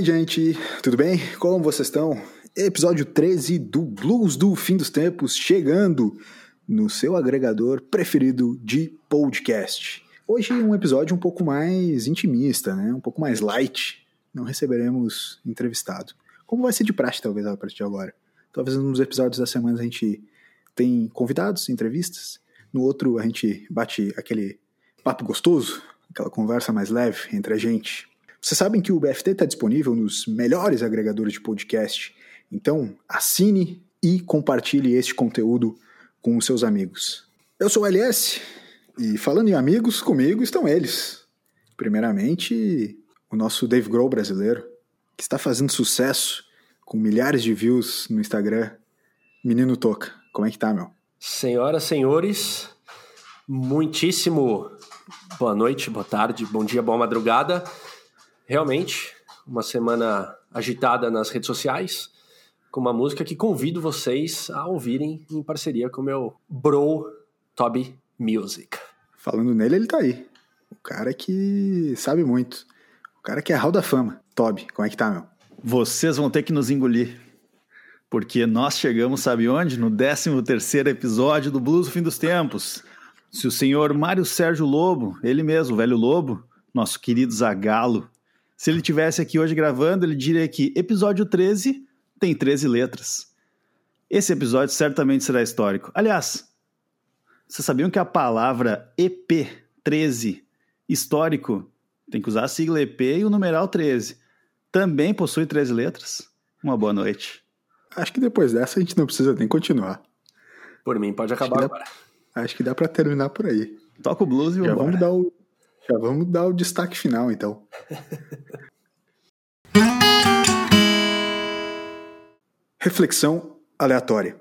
Oi, gente, tudo bem? Como vocês estão? Episódio 13 do Blues do Fim dos Tempos chegando no seu agregador preferido de podcast. Hoje um episódio um pouco mais intimista, né? Um pouco mais light. Não receberemos entrevistado. Como vai ser de praxe, talvez, a partir de agora. Talvez nos episódios da semana a gente tem convidados, entrevistas. No outro a gente bate aquele papo gostoso, aquela conversa mais leve entre a gente. Vocês sabem que o BFT está disponível nos melhores agregadores de podcast. Então assine e compartilhe este conteúdo com os seus amigos. Eu sou o LS e falando em amigos, comigo estão eles. Primeiramente, o nosso Dave Grohl brasileiro, que está fazendo sucesso com milhares de views no Instagram. Menino Toca, como é que tá, meu? Senhoras, senhores, muitíssimo boa noite, boa tarde, bom dia, boa madrugada. Realmente, uma semana agitada nas redes sociais com uma música que convido vocês a ouvirem em parceria com o meu bro Toby Music. Falando nele, ele tá aí. O cara que sabe muito. O cara que é hall da fama. Toby, como é que tá, meu? Vocês vão ter que nos engolir. Porque nós chegamos, sabe onde? No 13 terceiro episódio do Blues do Fim dos Tempos. Se o senhor Mário Sérgio Lobo, ele mesmo, o velho Lobo, nosso querido Zagalo, se ele tivesse aqui hoje gravando, ele diria que episódio 13 tem 13 letras. Esse episódio certamente será histórico. Aliás, vocês sabiam que a palavra EP13, histórico, tem que usar a sigla EP e o numeral 13, também possui 13 letras? Uma boa noite. Acho que depois dessa a gente não precisa nem continuar. Por mim, pode acabar acho agora. Dá, acho que dá para terminar por aí. Toca o blues e já vamos dar o Já vamos dar o destaque final, então. Reflexão aleatória.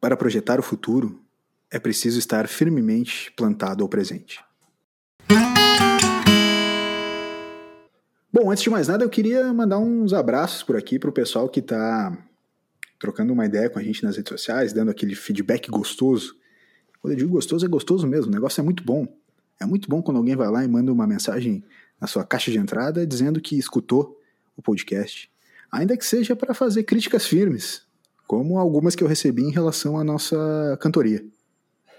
Para projetar o futuro, é preciso estar firmemente plantado ao presente. Bom, antes de mais nada, eu queria mandar uns abraços por aqui para o pessoal que está trocando uma ideia com a gente nas redes sociais, dando aquele feedback gostoso. Quando eu digo gostoso, é gostoso mesmo, o negócio é muito bom. É muito bom quando alguém vai lá e manda uma mensagem na sua caixa de entrada dizendo que escutou o podcast ainda que seja para fazer críticas firmes, como algumas que eu recebi em relação à nossa cantoria.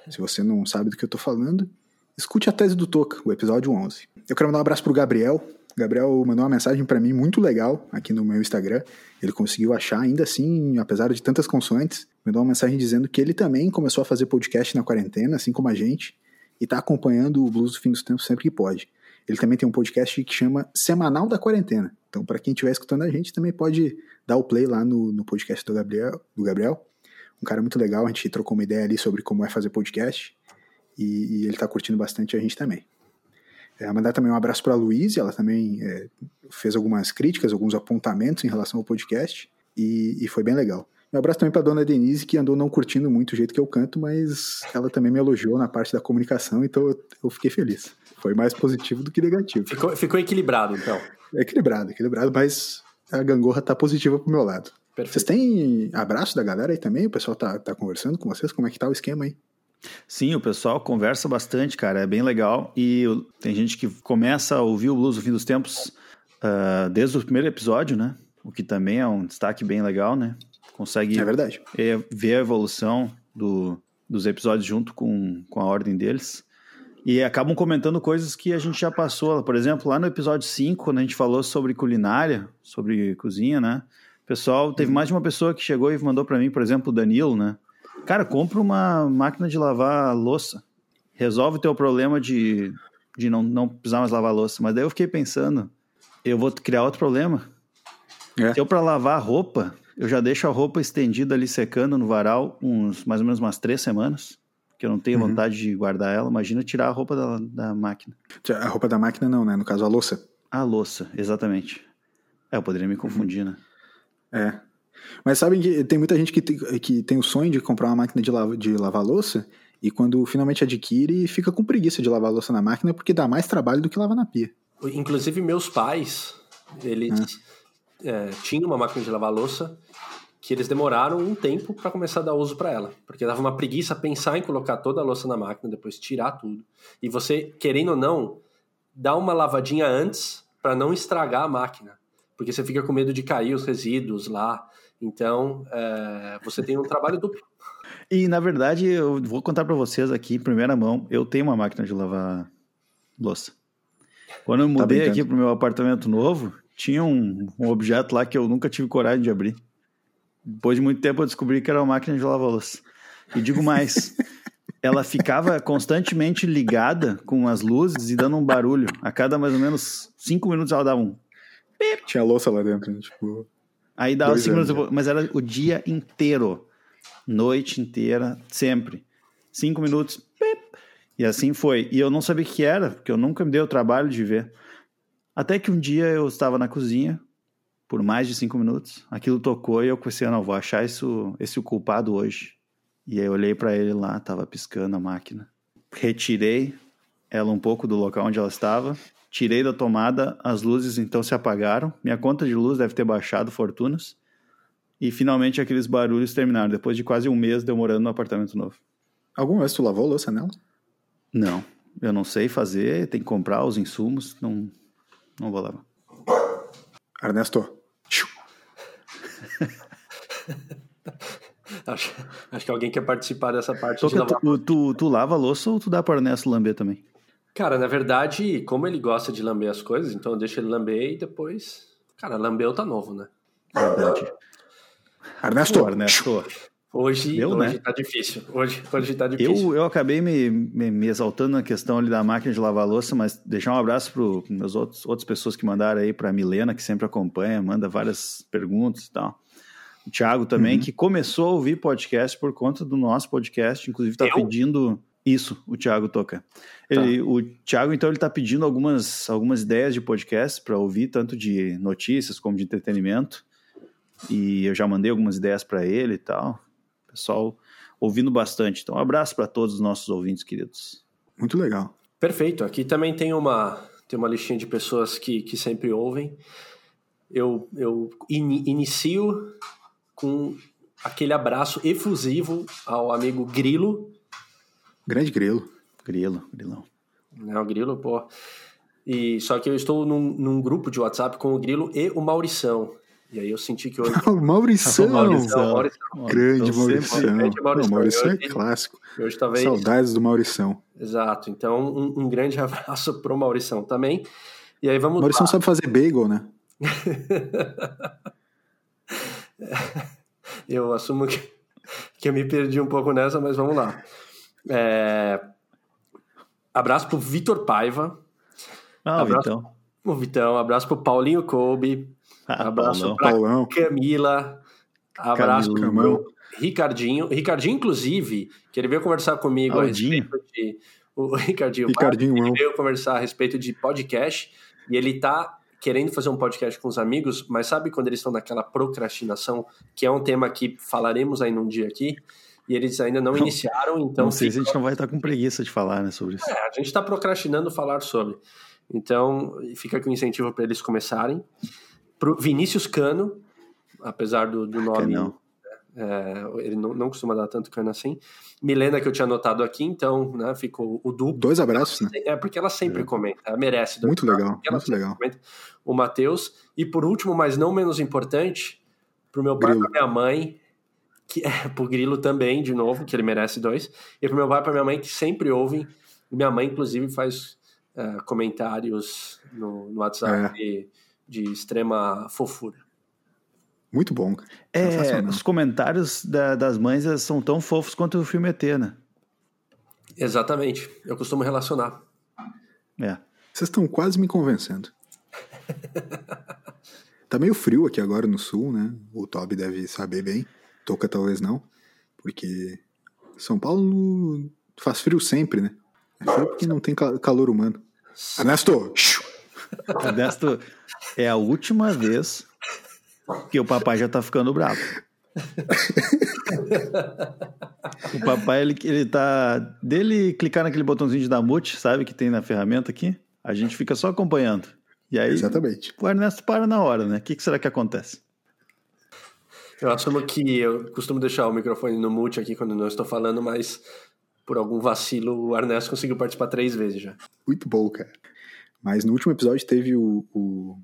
Se você não sabe do que eu estou falando, escute a tese do Toca, o episódio 11. Eu quero mandar um abraço pro Gabriel. O Gabriel mandou uma mensagem para mim muito legal aqui no meu Instagram. Ele conseguiu achar, ainda assim, apesar de tantas consoantes, mandou uma mensagem dizendo que ele também começou a fazer podcast na quarentena, assim como a gente, e está acompanhando o Blues do Fim dos Tempos sempre que pode. Ele também tem um podcast que chama Semanal da Quarentena. Então, para quem estiver escutando a gente, também pode dar o play lá no, no podcast do Gabriel, do Gabriel. Um cara muito legal, a gente trocou uma ideia ali sobre como é fazer podcast. E, e ele está curtindo bastante a gente também. É, mandar também um abraço para a Luísa, ela também é, fez algumas críticas, alguns apontamentos em relação ao podcast. E, e foi bem legal. Um abraço também para dona Denise, que andou não curtindo muito o jeito que eu canto, mas ela também me elogiou na parte da comunicação, então eu, fiquei feliz. Foi mais positivo do que negativo. Ficou, ficou equilibrado, então. equilibrado, equilibrado, mas a gangorra tá positiva pro meu lado. Perfeito. Vocês têm abraço da galera aí também? O pessoal tá, tá conversando com vocês? Como é que tá o esquema aí? Sim, o pessoal conversa bastante, cara, é bem legal. E tem gente que começa a ouvir o Blues no fim dos tempos uh, desde o primeiro episódio, né? O que também é um destaque bem legal, né? Consegue é verdade. ver a evolução do, dos episódios junto com, com a ordem deles. E acabam comentando coisas que a gente já passou. Por exemplo, lá no episódio 5, quando a gente falou sobre culinária, sobre cozinha, né? Pessoal, teve mais de uma pessoa que chegou e mandou para mim, por exemplo, o Danilo, né? Cara, compra uma máquina de lavar louça. Resolve o teu problema de, de não, não precisar mais lavar louça. Mas daí eu fiquei pensando, eu vou criar outro problema. É. Eu, para lavar roupa, eu já deixo a roupa estendida ali secando no varal uns mais ou menos umas três semanas que eu não tenho uhum. vontade de guardar ela. Imagina tirar a roupa da, da máquina. A roupa da máquina não, né? No caso, a louça. A louça, exatamente. É, eu poderia me confundir, uhum. né? É. Mas sabem que tem muita gente que tem, que tem o sonho de comprar uma máquina de, lava, de lavar louça e quando finalmente adquire, fica com preguiça de lavar louça na máquina porque dá mais trabalho do que lavar na pia. Inclusive, meus pais, eles ah. É, tinham uma máquina de lavar louça que eles demoraram um tempo para começar a dar uso para ela, porque dava uma preguiça pensar em colocar toda a louça na máquina, depois tirar tudo. E você, querendo ou não, dá uma lavadinha antes para não estragar a máquina. porque você fica com medo de cair os resíduos lá. Então, é, você tem um trabalho duplo. E, na verdade, eu vou contar para vocês aqui, em primeira mão, eu tenho uma máquina de lavar louça. Quando eu tá mudei tá aqui pro meu apartamento novo, tinha um, um, objeto lá que eu nunca tive coragem de abrir. Depois de muito tempo eu descobri que era uma máquina de lavar louça. E digo mais, ela ficava constantemente ligada com as luzes e dando um barulho. A cada mais ou menos cinco minutos ela dava um. Tinha louça lá dentro, né? tipo. Aí dava cinco minutos, mas era o dia inteiro. Noite inteira, sempre. Cinco minutos, e assim foi. E eu não sabia o que era, porque eu nunca me dei o trabalho de ver. Até que um dia eu estava na cozinha, por mais de cinco minutos, aquilo tocou e eu pensei, não, vou achar isso, esse o culpado hoje. E aí eu olhei para ele lá, tava piscando a máquina. Retirei ela um pouco do local onde ela estava, tirei da tomada, as luzes então se apagaram. Minha conta de luz deve ter baixado fortunas. E finalmente aqueles barulhos terminaram, depois de quase um mês demorando no apartamento novo. Alguma vez tu lavou a louça nela? Não, eu não sei fazer, tem que comprar os insumos, não, não vou lavar. Ernesto. acho, acho que alguém quer participar dessa parte de lavar. Tu, tu, tu lava a louça ou tu dá para o Ernesto lamber também? Cara, na verdade, como ele gosta de lamber as coisas, então eu deixo ele lamber e depois. Cara, lambeu tá novo, né? Verdade. Ernesto. Pô, Ernesto. Hoje, eu, hoje né? tá difícil. Hoje, hoje tá difícil. Eu, eu acabei me, me, me, exaltando na questão ali da máquina de lavar louça, mas deixar um abraço para meus outros outras pessoas que mandaram aí, para Milena, que sempre acompanha, manda várias perguntas e tal. O Thiago também, uhum. que começou a ouvir podcast por conta do nosso podcast, inclusive está pedindo isso, o Thiago toca. Ele, tá. O Thiago, então, ele está pedindo algumas, algumas ideias de podcast para ouvir, tanto de notícias como de entretenimento. E eu já mandei algumas ideias para ele e tal pessoal ouvindo bastante. Então, um abraço para todos os nossos ouvintes queridos. Muito legal. Perfeito. Aqui também tem uma, tem uma listinha de pessoas que, que sempre ouvem. Eu, eu in, inicio com aquele abraço efusivo ao amigo Grilo. Grande Grilo. Grilo, Grilão. É o Grilo, pô. E, só que eu estou num, num grupo de WhatsApp com o Grilo e o Maurição. E aí eu senti que hoje. o Maurição! Maurição, Grande então, Maurição. Maurição. Maurição é clássico. Hoje, talvez... Saudades do Maurição. Exato. Então, um, um grande abraço pro Maurição também. E aí vamos. Maurição lá. sabe fazer bagel, né? eu assumo que, que eu me perdi um pouco nessa, mas vamos lá. É... Abraço pro Vitor Paiva. Ah, abraço Vitão. O Vitão. Abraço pro Paulinho Kobe. Abraço para Camila. Abraço para Ricardinho. Ricardinho, inclusive, que ele veio conversar comigo a respeito de. O Ricardinho, Ricardinho ele veio conversar a respeito de podcast e ele tá querendo fazer um podcast com os amigos, mas sabe quando eles estão naquela procrastinação, que é um tema que falaremos aí num dia aqui, e eles ainda não iniciaram, então... Não sei se a gente não vai estar com preguiça de falar, né, sobre isso. É, a gente está procrastinando falar sobre. Então, fica aqui o um incentivo para eles começarem. Pro Vinícius Cano, apesar do, do nome. É, ele não, não, costuma dar tanto cano assim. Milena, que eu tinha anotado aqui, então, né, ficou o duplo. Dois abraços, né? É, porque ela sempre é. comenta, ela merece. Muito legal, muito legal. Comenta. O Matheus. E por último, mas não menos importante, pro meu pai e pra minha mãe, que é pro Grilo também, de novo, que ele merece dois. E pro meu pai e pra minha mãe, que sempre ouvem. Minha mãe, inclusive, faz uh, comentários no, no WhatsApp. É de extrema fofura. Muito bom. É, os comentários da, das mães são tão fofos quanto o filme ET, né? Exatamente. Eu costumo relacionar. É. Vocês estão quase me convencendo. tá meio frio aqui agora no sul, né? O Toby deve saber bem. Toca talvez não. Porque São Paulo faz frio sempre, né? É frio porque não tem calor humano. Ernesto! Ernesto, é a última vez que o papai já tá ficando bravo. o papai, ele, ele tá. Dele clicar naquele botãozinho de dar mute, sabe, que tem na ferramenta aqui, a gente fica só acompanhando. E aí, Exatamente. o Ernesto para na hora, né? O que, que será que acontece? Eu assumo que eu costumo deixar o microfone no mute aqui quando não estou falando, mas por algum vacilo o Ernesto conseguiu participar três vezes já. Muito bom, cara. Mas no último episódio teve o, o,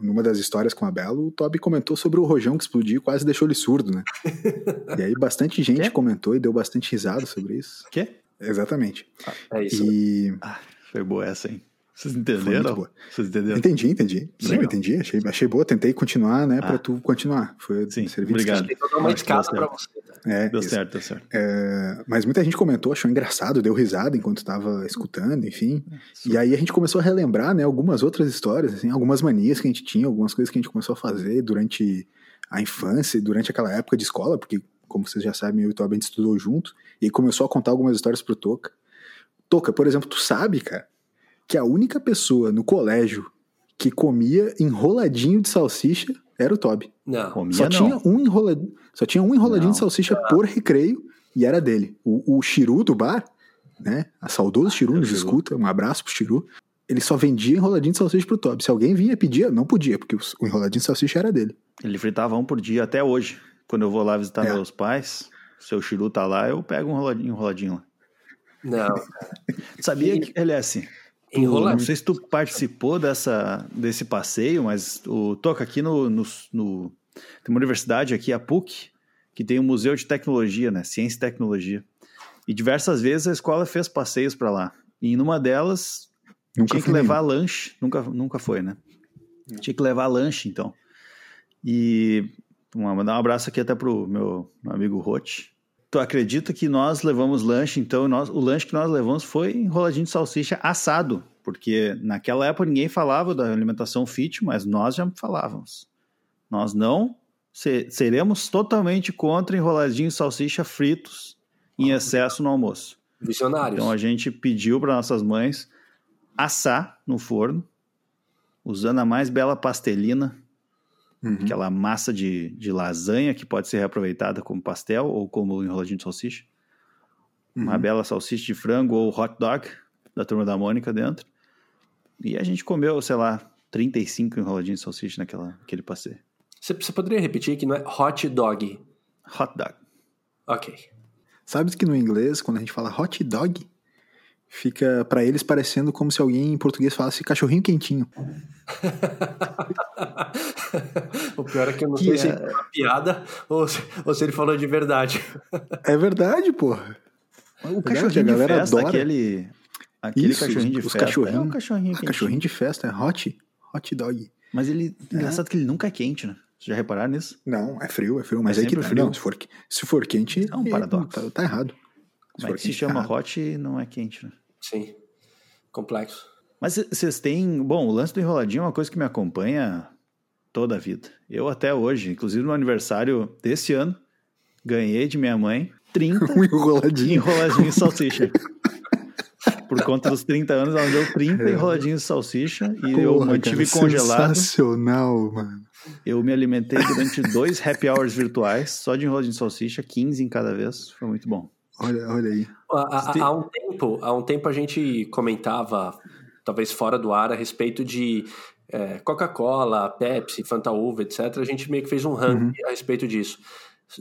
numa das histórias com a Belo, o Toby comentou sobre o rojão que explodiu e quase deixou ele surdo, né? e aí bastante gente Quê? comentou e deu bastante risada sobre isso. Quê? Exatamente. É isso. E Ah, foi boa essa, hein? Vocês entenderam? boa. Vocês entenderam? entendi, entendi. Sim, Legal. eu entendi. Achei, achei boa. Tentei continuar, né, pra Ah. tu continuar. Foi Sim, serviço obrigado. Tem toda uma Acho que escada deu pra você. É, Deu isso. certo, deu certo. É, mas muita gente comentou, achou engraçado, deu risada enquanto estava escutando, enfim. E aí a gente começou a relembrar, né, algumas outras histórias, assim, algumas manias que a gente tinha, algumas coisas que a gente começou a fazer durante a infância, e durante aquela época de escola, porque, como vocês já sabem, eu e o Toby a gente estudou junto, e começou a contar algumas histórias pro Toca. Toca, por exemplo, tu sabe, cara, que a única pessoa no colégio que comia enroladinho de salsicha era o Toby. Não. Comia Só não. tinha, um enroladinho, só tinha um enroladinho Não. de salsicha por recreio e era dele. O, o Chiru do bar, né? A saudoso Chiru é o nos Chiru. escuta, um abraço pro Chiru. Ele só vendia enroladinho de salsicha pro Toby. Se alguém vinha pedir, não podia, porque o, enroladinho de salsicha era dele. Ele fritava um por dia até hoje. Quando eu vou lá visitar É. meus pais, seu Chiru tá lá, eu pego um enroladinho, enroladinho lá. Não. Sabia que, LS, tu- Não sei se tu participou dessa, desse passeio, mas o Toca aqui no, no, no- Tem uma universidade aqui, a PUC, que tem um museu de tecnologia, né? Ciência e tecnologia. E diversas vezes a escola fez passeios para lá. E numa delas Nunca tinha que levar lanche. Nunca, nunca foi, né? Tinha que levar lanche, então. E uma- mandar um abraço aqui até pro meu, meu amigo Rote. Tu acredita que nós levamos lanche, então nós, o lanche que nós levamos foi enroladinho de salsicha assado, porque naquela época ninguém falava da alimentação fit, mas nós já falávamos. Nós não se- seremos totalmente contra enroladinho de salsicha fritos em excesso no almoço. Visionários. Então a gente pediu para nossas mães assar no forno, usando a mais bela pastelina, Uhum. aquela massa de, de lasanha que pode ser reaproveitada como pastel ou como enroladinho de salsicha. Uma Uhum. bela salsicha de frango ou hot dog da turma da Mônica dentro. E a gente comeu, sei lá, 35 enroladinhos de salsicha naquela, naquele passeio. Você, você poderia repetir que não é hot dog? Hot dog. Ok. Sabe que no inglês, quando a gente fala hot dog, fica pra eles parecendo como se alguém em português falasse cachorrinho quentinho. o pior é que eu não Que sei se é- é uma piada ou se, ou se ele falou de verdade. É verdade, porra. O cachorrinho a de galera festa, adora. aquele, aquele Isso, cachorrinho de os festa. cachorrinho- é um cachorrinho Ah, cachorrinho de festa é hot, hot dog. Mas ele, engraçado que ele nunca é quente, né? Vocês já repararam nisso? Não, é frio, é frio, mas É é, que tá, frio. não, se for, se for quente, É um paradoxo. Tá, tá errado. Mas for se quente, chama tá hot e não é quente, né? Sim. Complexo. Mas vocês têm. Bom, o lance do enroladinho é uma coisa que me acompanha toda a vida. Eu até hoje, inclusive no aniversário desse ano, ganhei de minha mãe 30 Um enroladinho. enroladinhos de salsicha. Por conta dos 30 anos, ela me deu 30 enroladinhos de salsicha e eu Porra, mantive cara, congelado. Sensacional, mano. Eu me alimentei durante dois happy hours virtuais, só de enroladinho de salsicha, 15 em cada vez. Foi muito bom. Olha, olha aí. Há, Ste- há um tempo, há um tempo a gente comentava, talvez fora do ar, a respeito de é, Coca-Cola, Pepsi, Fanta Uva, etc. A gente meio que fez um ranking a respeito disso.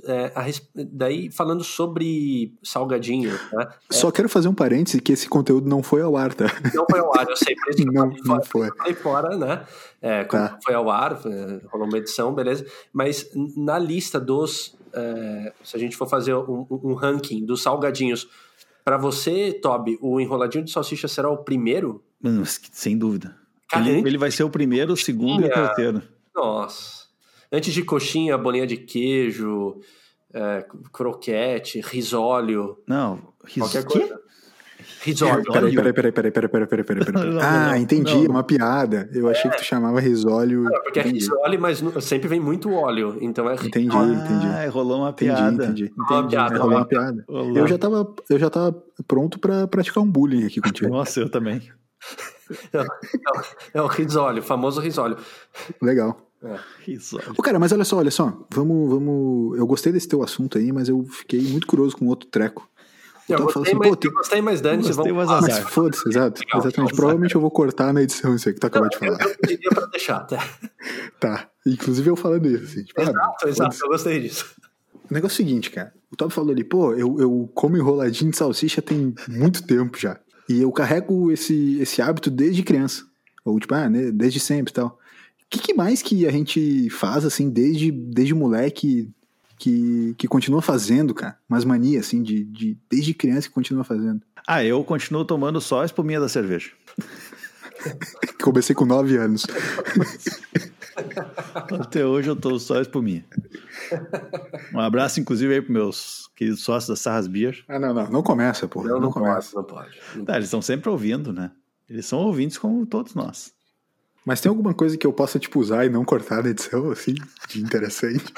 É, a Daí, falando sobre salgadinho, né? Só quero fazer um parêntese que esse conteúdo não foi ao ar, tá? Não foi ao ar, eu sei, por isso que eu Não, falei não fora, foi. eu falei fora, né? É, quando Tá. foi ao ar, é, rolou uma edição, beleza. Mas na lista dos. é, se a gente for fazer um, um- ranking dos salgadinhos, para você, Toby, o enroladinho de salsicha será o primeiro? Mano, sem dúvida. Ele, ele vai ser o primeiro, o segundo e o terceiro. Nossa. Antes de coxinha, bolinha de queijo, é, croquete, risólio. Não, risólio. Qualquer coisa. Risólio. Peraí, peraí, peraí, peraí, peraí, peraí, peraí, peraí. peraí. Não, ah, entendi, não. uma piada. Eu achei que tu é. chamava risólio. Não, porque é entendi. é risólio, mas sempre vem muito óleo, então é Entendi, entendi. Ah, rolou uma piada. Entendi, entendi. Rolou uma piada. Rolou uma piada. Eu já tava, eu já tava pronto para praticar um bullying aqui contigo. Nossa, eu também. É o risólio, famoso risólio. Legal. Ô, cara, mas olha só, olha só. Vamos, vamos. Eu gostei desse teu assunto aí, mas eu fiquei muito curioso com outro treco. Eu Então, gostei, assim, pô, tem- eu gostei, mas dane-se, vamos lá. azar. Mas foda-se, exato. Legal, Exatamente. legal. Provavelmente eu vou cortar na edição isso aí que tu acabou de Eu, falar. eu pediria pra deixar, tá? Tá. Inclusive eu falando isso, assim. Tipo, ah, Exato, exato, eu gostei disso. O negócio é o seguinte, cara. O Toby falou ali, pô, eu, eu como enroladinho de salsicha tem muito tempo já. E eu carrego esse, esse hábito desde criança. Ou tipo, ah, né, desde sempre e tal. Que, que mais que a gente faz, assim, desde, desde moleque que, que continua fazendo, cara? Umas manias, assim, de, de, desde criança que continua fazendo. Ah, eu continuo tomando só a espuminha da cerveja. Comecei com 9 anos. Até hoje eu tô só a espuminha. Um abraço, inclusive, aí pros meus queridos sócios da Sarras Beer. Ah, não, não. Não começa, porra. Não, Não, não, começa. pode, não pode. Não Tá, eles estão sempre ouvindo, né? Eles são ouvintes como todos nós. Mas tem alguma coisa que eu possa, tipo, usar e não cortar na edição, assim, de interessante?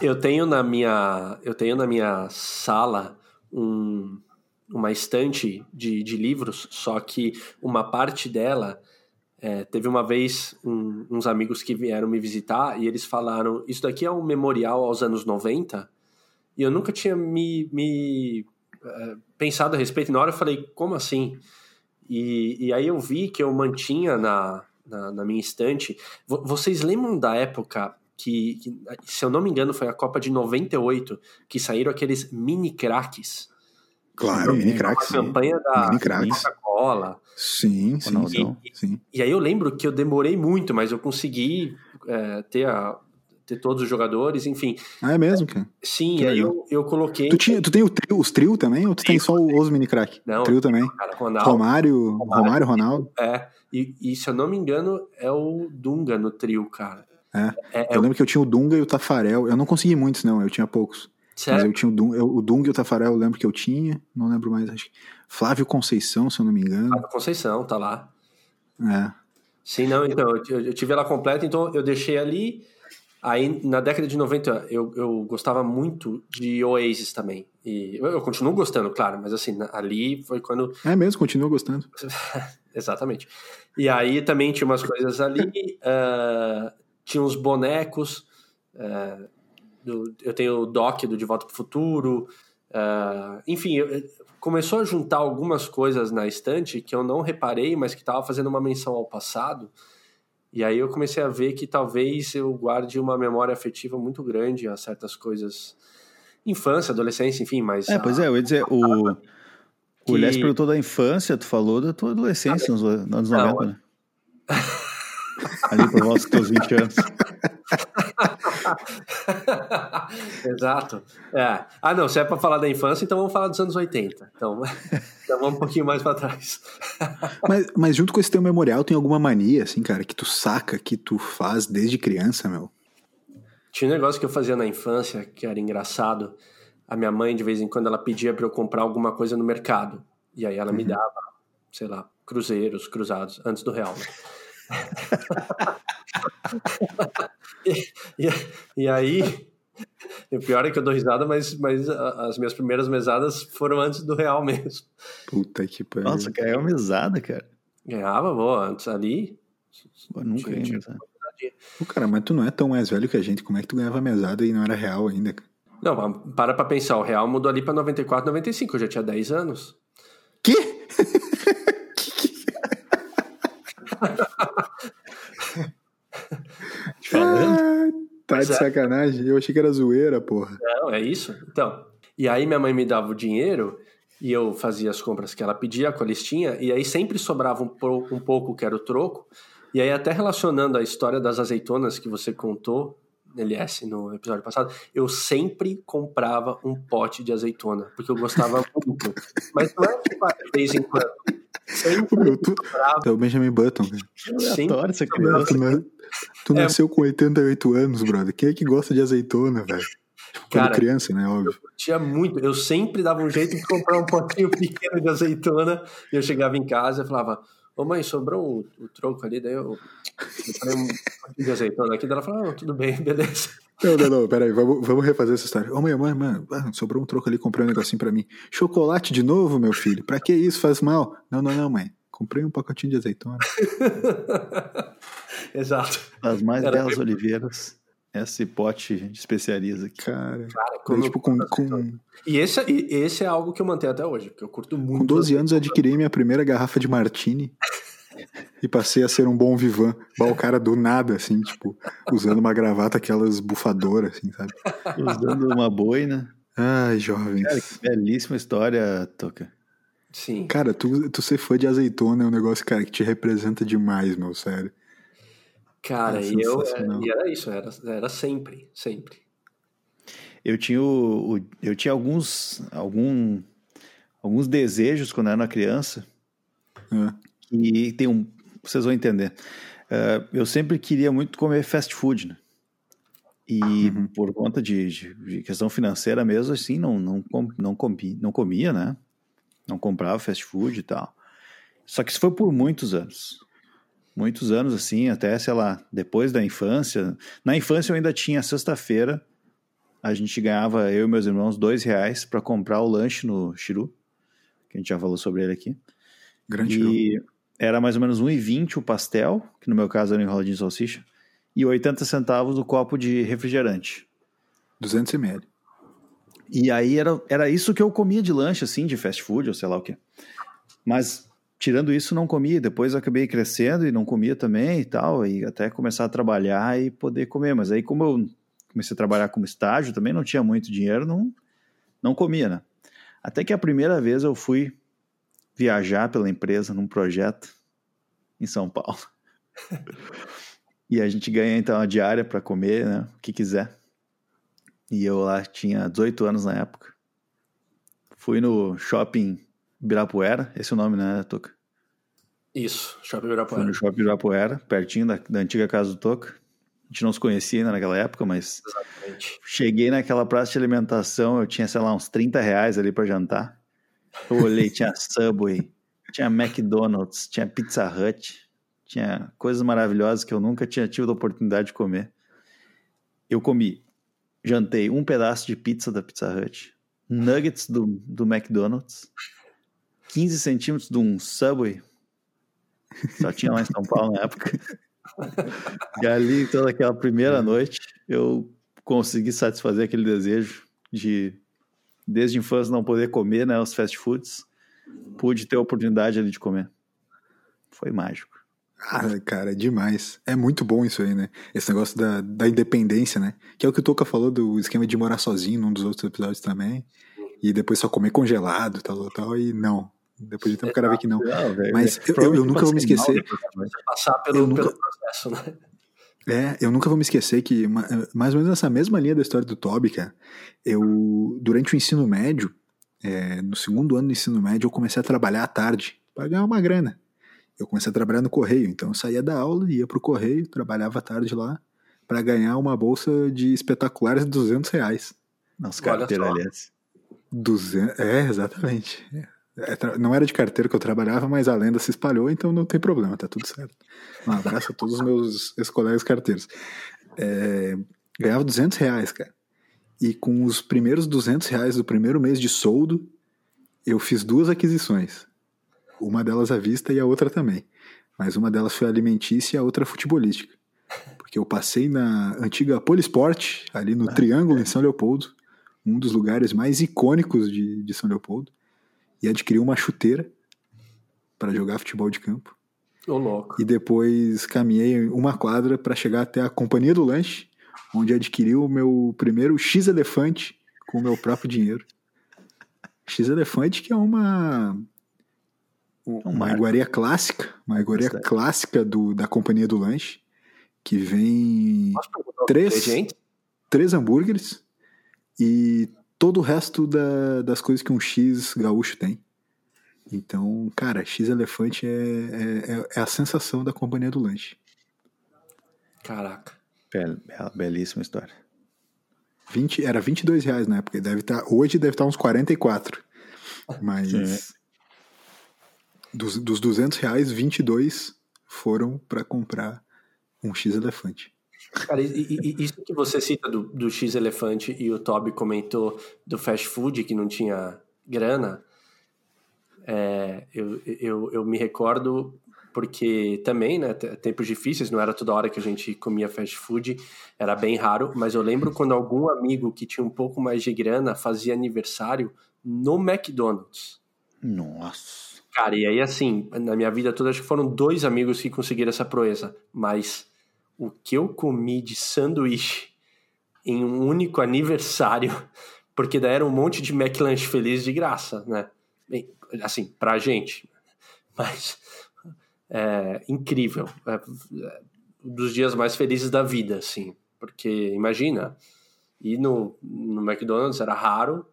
Eu tenho na minha, eu tenho na minha sala um- uma estante de, de livros, só que uma parte dela é, teve uma vez um- uns amigos que vieram me visitar e eles falaram: Isso daqui é um memorial aos anos 90. E eu nunca tinha me, me, pensado a respeito. E na hora eu falei: Como assim? E, e aí eu vi que eu mantinha na, na, na minha estante. Vo- Vocês lembram da época que, que, se eu não me engano, foi a Copa de 98, que saíram aqueles mini craques? Claro, mini cracks. sim. campanha da craques. Coca-Cola. Sim, sim, Ronaldão. sim. E aí eu lembro que eu demorei muito, mas eu consegui é, ter, a, ter todos os jogadores, enfim. Ah, é mesmo, cara? Sim, Que aí eu, eu coloquei. Tu, tinha, tu tem o trio, os trio também ou tu tem só os mini crack? Não, Trio também. Cara, Ronaldo. Romário, Romário, Ronaldo. É, e, e se eu não me engano, é o Dunga no trio, cara. É. É, é Eu o lembro que eu tinha o Dunga e o Tafarel. Eu não consegui muitos, não, eu tinha poucos. Mas sério. eu tinha o Dunga, eu- o Dunga e o Tafarel, eu lembro que eu tinha. Não lembro mais, acho que. Flávio Conceição, se eu não me engano. A Conceição, tá lá. É. Sim, não, então, eu- eu tive ela completa, então eu deixei ali. Aí, na década de 90, eu, eu gostava muito de Oasis também. E eu, eu continuo gostando, claro, mas assim, ali foi quando. É mesmo, continuo gostando. Exatamente. E aí também tinha umas coisas ali, ah, tinha uns bonecos. ah, do- eu tenho o Doc do De Volta para o Futuro. ah, enfim, eu- começou a juntar algumas coisas na estante que eu não reparei, mas que estava fazendo uma menção ao passado. E aí eu comecei a ver que talvez eu guarde uma memória afetiva muito grande a certas coisas. Infância, adolescência, enfim, mas. É, pois a- é, eu ia dizer, o, Que- o Léo perguntou da infância, tu falou da tua adolescência nos anos Não, 90, né? Ali por volta dos teus 20 anos. Exato. É. Ah, não, se é para falar da infância, então vamos falar dos anos 80. Então, então vamos um pouquinho mais para trás. Mas, mas junto com esse teu memorial, tem alguma mania, assim, cara, que tu saca, que tu faz desde criança, meu? Tinha um negócio que eu fazia na infância que era engraçado. A minha mãe, de vez em quando, ela pedia para eu comprar alguma coisa no mercado. E aí ela me dava, sei lá, cruzeiros, cruzados, antes do real. né? E, e, e aí, o pior é que eu dou risada, mas, mas as minhas primeiras mesadas foram antes do real mesmo. Puta que pariu. Nossa, uma mesada, cara. Ganhava, boa, antes ali. Pô, nunca Gente, mesada. Pô, cara, mas tu não é tão mais velho que a gente. Como é que tu ganhava mesada e não era real ainda? cara? Não, mas para pra pensar, o real mudou ali pra 94, 95, eu já tinha 10 anos. Que? Falando? Ah, tá de sacanagem. Eu achei que era zoeira, porra. Não, é isso? Então. E aí minha mãe me dava o dinheiro e eu fazia as compras que ela pedia com a listinha, e aí sempre sobrava um, po- um pouco que era o troco. E aí, até relacionando a história das azeitonas que você contou, LS, no episódio passado, eu sempre comprava um pote de azeitona, porque eu gostava muito. Mas não é de vez em quando. Sempre Meu, tu, tu é o Benjamin Button, sempre Aleatório essa Tu, criança. na- tu É. nasceu com 88 anos, brother. Quem é que gosta de azeitona, velho? Tipo, Cara, criança, né? Óbvio. tinha muito. Eu sempre dava um jeito de comprar um potinho pequeno de azeitona. E eu chegava em casa e falava: Ô mãe, sobrou o, o troco ali. Daí eu comprei um potinho de azeitona aqui. Daí ela falou: ah, tudo bem, beleza. Não, não, não, peraí, vamos, vamos refazer essa história. Ô, mãe, mãe, mãe, ah, sobrou um troco ali, comprei um negocinho pra mim. Chocolate de novo, meu filho? Pra que isso? Faz mal? Não, não, não, mãe. Comprei um pacotinho de azeitona. Exato. Das mais Era belas oliveiras, esse pote de especiarias aqui. Cara, Cara, tipo, com, com, E esse, e esse é algo que eu mantenho até hoje, porque eu curto muito. com 12 anos eu adquiri minha primeira garrafa de martini e passei a ser um bom vivan. O cara do nada, assim, tipo, usando uma gravata aquelas bufadoras, assim, sabe? Usando uma boina. Ai, jovens. Cara, que belíssima história, Toca. Sim. Cara, tu, tu ser fã de azeitona é um negócio, cara, que te representa demais, meu, sério. Cara, É e eu sensacional. e era isso, era, era sempre, sempre. Eu tinha, o, o- eu tinha alguns, algum, alguns desejos quando eu era uma criança É. e tem um, vocês vão entender. Eh, eu sempre queria muito comer fast food, né? E Uhum. por conta de, de- de questão financeira mesmo, assim, não, não, não, comi, não comia, né? Não comprava fast food e tal. Só que isso foi por muitos anos. Muitos anos, assim, até, sei lá, depois da infância. Na infância eu ainda tinha sexta-feira, a gente ganhava, eu e meus irmãos, dois reais para comprar o lanche no Chiru, que a gente já falou sobre ele aqui. Grande. E era mais ou menos 1,20 o pastel, que no meu caso era um enroladinho de salsicha, e 80 centavos o copo de refrigerante. 200 ml. E aí era, era isso que eu comia de lanche, assim, de fast food, ou sei lá o quê. Mas, tirando isso, não comia. Depois acabei crescendo e não comia também e tal, e até começar a trabalhar e poder comer. Mas aí, como eu comecei a trabalhar como estágio, também não tinha muito dinheiro, não, não comia, né? Até que a primeira vez eu fui viajar pela empresa num projeto em São Paulo. e a gente ganha então a diária para comer, né? O que quiser. E eu lá tinha 18 anos na época. Fui no shopping Ibirapuera, esse é o nome, né, Toca? Isso, Shopping Fui Ibirapuera. no shopping Ibirapuera, pertinho da, da antiga casa do Toca. A gente não se conhecia ainda naquela época, mas Exatamente. cheguei naquela praça de alimentação, eu tinha, sei lá, uns 30 reais ali para jantar. Eu olhei, tinha Subway, tinha McDonald's, tinha Pizza Hut, tinha coisas maravilhosas que eu nunca tinha tido a oportunidade de comer. Eu comi, jantei um pedaço de pizza da Pizza Hut, nuggets do, do McDonald's, 15 centímetros de um Subway, só tinha lá em São Paulo na época. E ali, toda aquela primeira noite, eu consegui satisfazer aquele desejo de, desde a infância, não poder comer né, os fast foods. Pude ter a oportunidade ali de comer. Foi mágico. Ah, cara, é demais. É muito bom isso aí, né? Esse negócio da, da independência, né? Que é o que o Toca falou do esquema de morar sozinho num dos outros episódios também. E depois só comer congelado, tal, tal, tal. E não. Depois de tempo o cara vê que não. Não, Mas velho, eu- eu provavelmente nunca vou me mal esquecer. Passar Eu pelo, nunca- pelo processo, né? É, eu nunca vou me esquecer que, ma- mais ou menos nessa mesma linha da história do Toby, cara, eu, durante o ensino médio, é, no segundo ano do ensino médio, eu comecei a trabalhar à tarde para ganhar uma grana. Eu comecei a trabalhar no correio, então eu saía da aula, ia pro correio, trabalhava à tarde lá, para ganhar uma bolsa de espetaculares de 200 reais. Nossa, carteira, aliás. 200, é, exatamente. É, não era de carteira que eu trabalhava, mas a lenda se espalhou, então não tem problema, tá tudo certo. Um abraço a todos os meus ex-colegas carteiros. É, ganhava 200 reais, cara. E com os primeiros 200 reais do primeiro mês de soldo, eu fiz duas aquisições. Uma delas à vista e a outra também. Mas uma delas foi alimentícia e a outra futebolística. Porque eu passei na antiga Polisport, ali no Triângulo, em São Leopoldo, um dos lugares mais icônicos de, de São Leopoldo, e adquiri uma chuteira para jogar futebol de campo. Ô, louco. E depois caminhei uma quadra para chegar até a Companhia do Lanche, onde adquiri o meu primeiro X-Elefante com o meu próprio dinheiro. X-Elefante que é uma um uma marco. iguaria clássica, uma iguaria clássica do, da Companhia do Lanche, que vem Três. três hambúrgueres e todo o resto da- das coisas que um X gaúcho tem. Então, cara, X Elefante é, é, é- é a sensação da companhia do lanche. Caraca. Bel- bela- belíssima história. 20, era 22 reais na época. Deve tá, hoje deve estar uns 44. Mas Sim. dos, dos 200 reais, 22 foram para comprar um X Elefante. Cara, e, e- isso que você cita do, do X-Elefante e o Toby comentou do fast food que não tinha grana, é, eu, eu, eu me recordo porque também, né, te- tempos difíceis, não era toda hora que a gente comia fast food, era bem raro, mas eu lembro quando algum amigo que tinha um pouco mais de grana fazia aniversário no McDonald's. Nossa. Cara, e aí assim, na minha vida toda, acho que foram dois amigos que conseguiram essa proeza. Mas o que eu comi de sanduíche em um único aniversário, porque daí era um monte de McLanche feliz de graça, né? bem, assim, pra gente, mas é, incrível. É, é, dos dias mais felizes da vida, assim. Porque, imagina, ir no, no McDonald's era raro,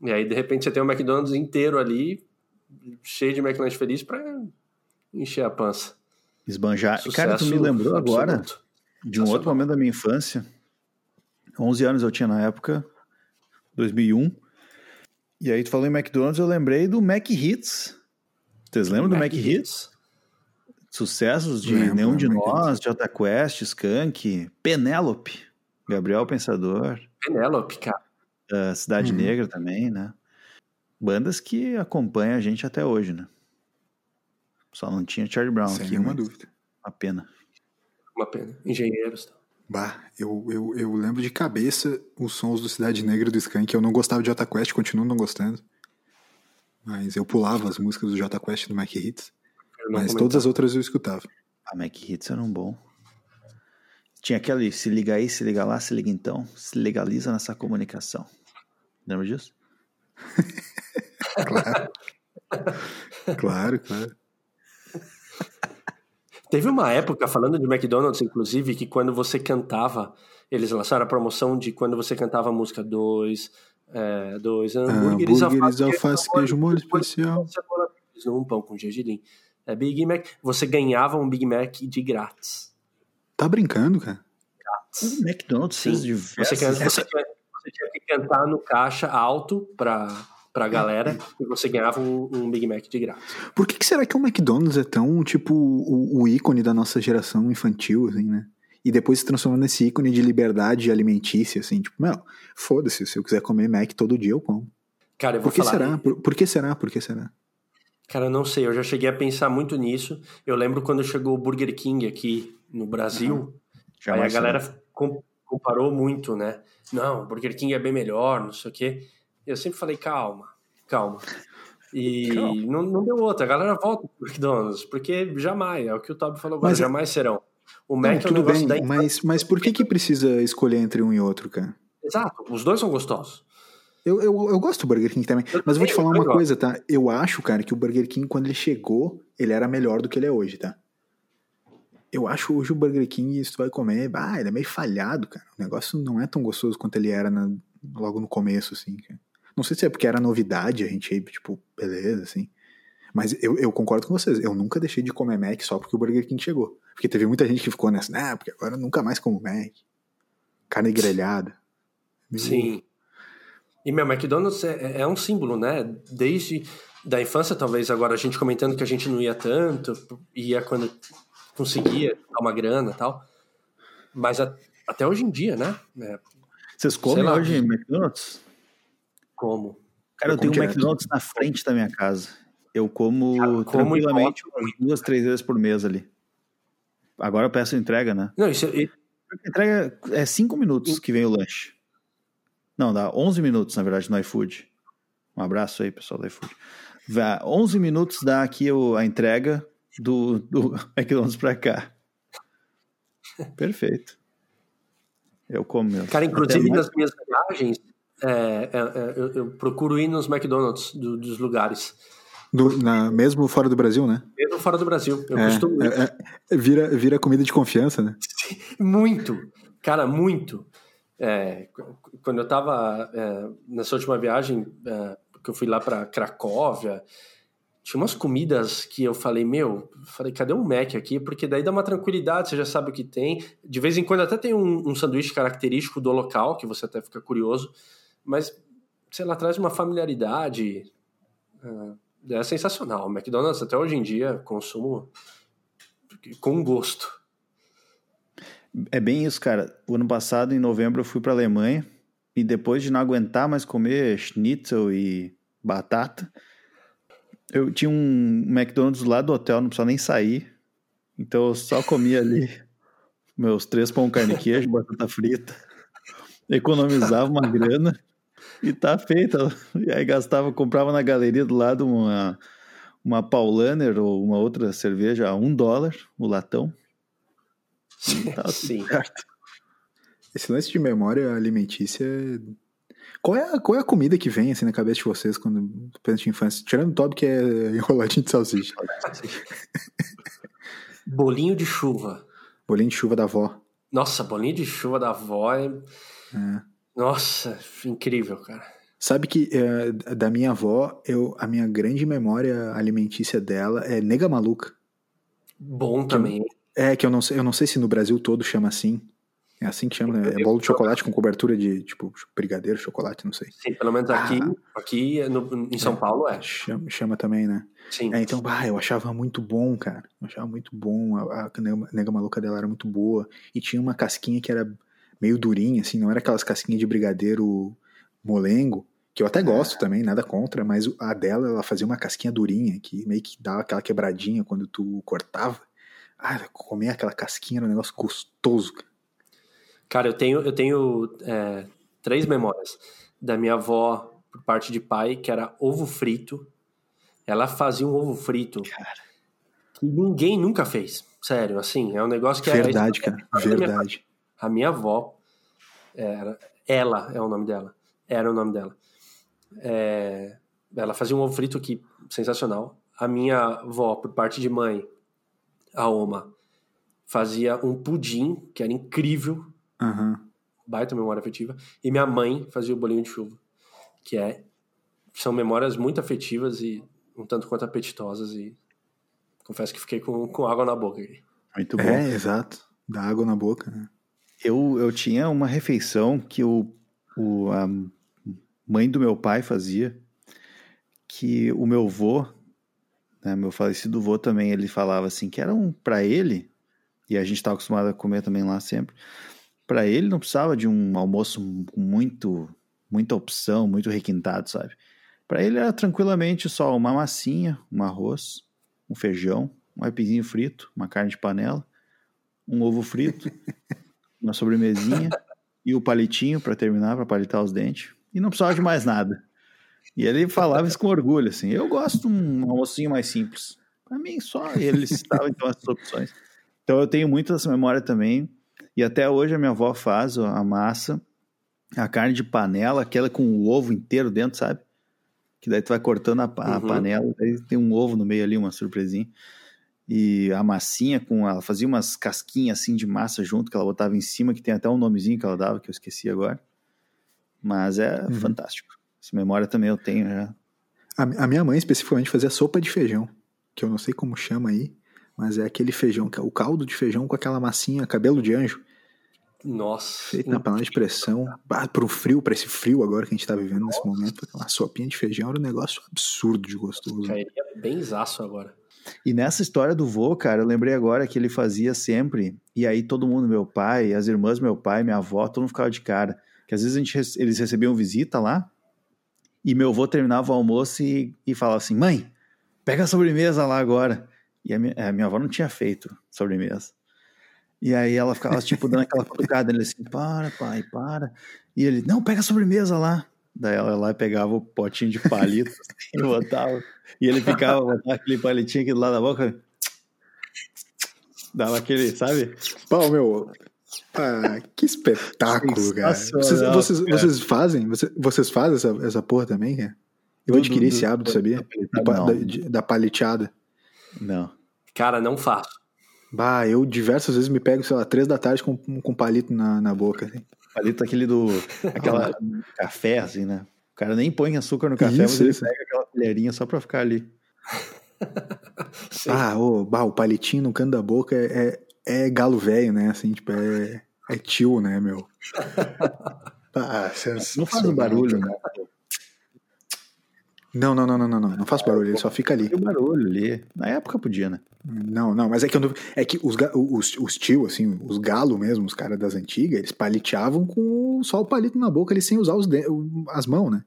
e aí, de repente, você tem um McDonald's inteiro ali, cheio de McLanche feliz para encher a pança. Esbanjar. Sucesso Cara, tu me lembrou absoluto. agora de um outro momento da minha infância. 11 anos eu tinha na época, 2001. E aí tu falou em McDonald's, eu lembrei do Mac Hits. Vocês lembram do Mac Hits? Hits? Sucessos de Lembra, Nenhum de Nós, Jota Quest, Skank, Penélope, Gabriel Pensador. Penélope, cara. Uh, Cidade uhum. Negra também, né? Bandas que acompanham a gente até hoje, né? Só não tinha Charlie Brown Sem aqui. nenhuma dúvida. Uma pena. Uma pena. Engenheiros. Tá? Bah, eu, eu, eu lembro de cabeça os sons do Cidade Negra e do Skank. Eu não gostava de Jota Quest, continuo não gostando. Mas eu pulava as músicas do Jota Quest do Mac Hits. Mas todas as outras eu escutava. A Mac Hits eram bom. Tinha aquele se liga aí, se liga lá, se liga então, se legaliza nessa comunicação. Lembra disso? claro. claro, claro. Teve uma época, falando de McDonald's, inclusive, que quando você cantava, eles lançaram a promoção de quando você cantava a música dois, é, dois hambúrgueres, hambúrgueres alface, queijo, molho especial. Um pão com gergelim. É Big Mac. Você ganhava um Big Mac de grátis. Tá brincando, cara? Grátis. O McDonald's Sim. Diversas... Você, você, você tinha que cantar no caixa alto pra, pra galera e você ganhava um, um, Big Mac de grátis. Por que, que, será que o McDonald's é tão, tipo, o, o, ícone da nossa geração infantil, assim, né? E depois se transformou nesse ícone de liberdade alimentícia, assim, tipo, meu, foda-se, se eu quiser comer Mac todo dia, eu como. Cara, eu vou por que falar... será? Por, por que será? Por que será? Cara, não sei, eu já cheguei a pensar muito nisso. Eu lembro quando chegou o Burger King aqui no Brasil, uhum. aí a galera comparou muito, né? Não, o Burger King é bem melhor, não sei o quê. Eu sempre falei, calma, calma. E não, não deu outra. A galera volta pro McDonald's, porque jamais, é o que o Toby falou agora, mas, é- jamais serão. O Mac não, é um negócio bem, mas, mas por que que precisa escolher entre um e outro, cara? Exato, os dois são gostosos. Eu, eu, eu gosto do Burger King também. Eu mas eu vou te falar uma coisa, tá? Eu acho, cara, que o Burger King, quando ele chegou, ele era melhor do que ele é hoje, tá? Eu acho hoje o Burger King, se tu vai comer, ah, ele é meio falhado, cara. O negócio não é tão gostoso quanto ele era na, logo no começo, assim. Cara. Não sei se é porque era novidade, a gente, tipo, beleza, assim. Mas eu, eu concordo com vocês. Eu nunca deixei de comer Mac só porque o Burger King chegou. Porque teve muita gente que ficou nessa, né? Porque agora eu nunca mais como Mac. Carne grelhada. Sim. E meu, McDonald's é, é, é um símbolo, né? Desde da infância, talvez agora a gente comentando que a gente não ia tanto, ia quando conseguia uma grana e tal. Mas a, até hoje em dia, né? É, Vocês comem lá, hoje McDonald's? Como? Cara, eu, eu tenho um McDonald's na frente da minha casa. Eu como, Cara, como tranquilamente duas, três vezes por mês ali. Agora eu peço entrega, né? Não, isso... É... Entrega é cinco minutos que vem o lanche. Não, dá 11 minutos, na verdade, no iFood. Um abraço aí, pessoal do iFood. 11 minutos dá aqui a entrega do, do McDonald's pra cá. Perfeito. Eu como mesmo. Cara, inclusive nas minhas viagens, é, é, é, eu, eu, procuro ir nos McDonald's do, dos lugares. Do, na, mesmo fora do Brasil, né? Mesmo fora do Brasil. Eu é, costumo. É, é, vira, vira comida de confiança, né? muito. Cara, muito. Quando eu estava é, nessa última viagem, que eu fui lá para Cracóvia, tinha umas comidas que eu falei, meu, falei, cadê um Mac aqui? Porque daí dá uma tranquilidade, você já sabe o que tem. De vez em quando até tem um, um sanduíche característico do local, que você até fica curioso, mas, sei lá, traz uma familiaridade. É, é sensacional. O McDonald's, até hoje em dia, consumo com gosto. É bem isso, cara. O ano passado, em novembro, eu fui para Alemanha e depois de não aguentar mais comer schnitzel e batata, eu tinha um McDonald's lá do hotel, não precisava nem sair. Então eu só comia ali meus três pão carne queijo, batata frita. Economizava uma grana e tá feita. E aí gastava, comprava na galeria do lado uma, uma Paulaner ou uma outra cerveja a um dólar, o latão. Tá Sim. Certo. Esse lance de memória alimentícia Qual é, a, qual é a comida que vem assim na cabeça de vocês quando pensa em infância? Tirando o Toby que é enroladinho de salsicha. Bolinho de chuva. Bolinho de chuva da avó. Nossa, bolinho de chuva da avó é. É. Nossa, incrível, cara. Sabe que é, da minha avó, eu, a minha grande memória alimentícia dela é nega maluca. Bom também. É, que eu não sei, eu não sei se no Brasil todo chama assim. É assim que chama, né? É bolo de chocolate com cobertura de, tipo, brigadeiro, chocolate, não sei. Sim, pelo menos aqui, Ah. aqui no- em São Paulo é. Chama, chama também, né? Sim. É, então, bah, eu achava muito bom, cara. Eu achava muito bom. A, a nega, nega maluca dela era muito boa. E tinha uma casquinha que era meio durinha, assim, não era aquelas casquinhas de brigadeiro molengo, que eu até gosto também, nada contra, mas a dela, ela fazia uma casquinha durinha, que meio que dava aquela quebradinha quando tu cortava. Ah, comer aquela casquinha era um negócio gostoso, cara. Cara, eu tenho, eu tenho é, três memórias da minha avó por parte de pai, que era ovo frito. Ela fazia um ovo frito que ninguém nunca fez. Sério, assim, é um negócio que é- Verdade, cara. Verdade. A minha avó, era, ela é o nome dela, era o nome dela. É, ela fazia um ovo frito aqui, sensacional. A minha avó, por parte de mãe, a Oma, fazia um pudim, que era incrível, Aham. baita memória afetiva. E minha mãe fazia o bolinho de chuva, que é são memórias muito afetivas e um tanto quanto apetitosas e confesso que fiquei com, com água na boca aqui. Muito bom. É, exato. Dá água na boca, né? Eu, eu tinha uma refeição que o, o, a mãe do meu pai fazia, que o meu vô, né, meu falecido vô também, ele falava assim, que era um, para ele, e a gente estava acostumado a comer também lá sempre, para ele não precisava de um almoço com muito, muita opção, muito requintado, sabe? Para ele era tranquilamente só uma massinha, um arroz, um feijão, um aipizinho frito, uma carne de panela, um ovo frito, uma sobremesinha e o palitinho para terminar, para palitar os dentes. E não precisava de mais nada. E ele falava isso com orgulho, assim. Eu gosto de um almocinho mais simples. Para mim, só ele citava então essas opções. Então eu tenho muito essa memória também. E até hoje a minha avó faz a massa, a carne de panela, aquela com o ovo inteiro dentro, sabe? Que daí tu vai cortando a, a Uhum. panela, daí tem um ovo no meio ali, uma surpresinha. E a massinha com ela fazia umas casquinhas assim de massa junto que ela botava em cima, que tem até um nomezinho que ela dava que eu esqueci agora. Mas é Uhum. fantástico. Essa memória também eu tenho já. A, a minha mãe especificamente fazia sopa de feijão, que eu não sei como chama aí, mas é aquele feijão, que é o caldo de feijão com aquela massinha, cabelo de anjo, Nossa. feito na panela de pressão, ah, pro frio, pra esse frio agora que a gente tá vivendo nesse momento, uma sopinha de feijão era um negócio absurdo de gostoso. Cairia bem zaço agora. E nessa história do vô, cara, eu lembrei agora que ele fazia sempre, e aí todo mundo, meu pai, as irmãs meu pai, minha avó, todo mundo ficava de cara. Que às vezes gente, eles recebiam visita lá, e meu avô terminava o almoço e, e falava assim: mãe, pega a sobremesa lá agora. E a minha, a minha avó não tinha feito sobremesa. E aí ela ficava, tipo, dando aquela cutucada nele assim: para, pai, para. E ele: não, pega a sobremesa lá. Daí ela ia lá e pegava o potinho de palito e botava. E ele ficava, botava aquele palitinho aqui do lado da boca. Dava aquele, sabe? Pau, meu. Ah, que espetáculo, cara. Vocês, vocês, cara. vocês fazem? Vocês, vocês fazem essa, essa porra também, cara? Eu Do- adquiri do- esse hábito, do- sabia? da, da paliteada. Não. Cara, não faço. Bah, eu diversas vezes me pego, sei lá, três da tarde com, com palito na, na boca. Assim. Palito aquele do. Aquela café, assim, né? O cara nem põe açúcar no café, mas Isso, ele isso. pega aquela colherinha só pra ficar ali. Ah, bah, o palitinho no canto da boca é, é, é galo velho, né? Assim, tipo, é, é tio, né, meu? Ah, Não faz um barulho, né? Não, não, não, não, não, não. Não faz barulho, ele só fica ali. Tem barulho ali. Na época podia, né? Não, não, mas é que, eu não- é que os, os, os tio, assim, os galos mesmo, os caras das antigas, eles paliteavam com só o palito na boca, eles sem usar os de- as mãos, né?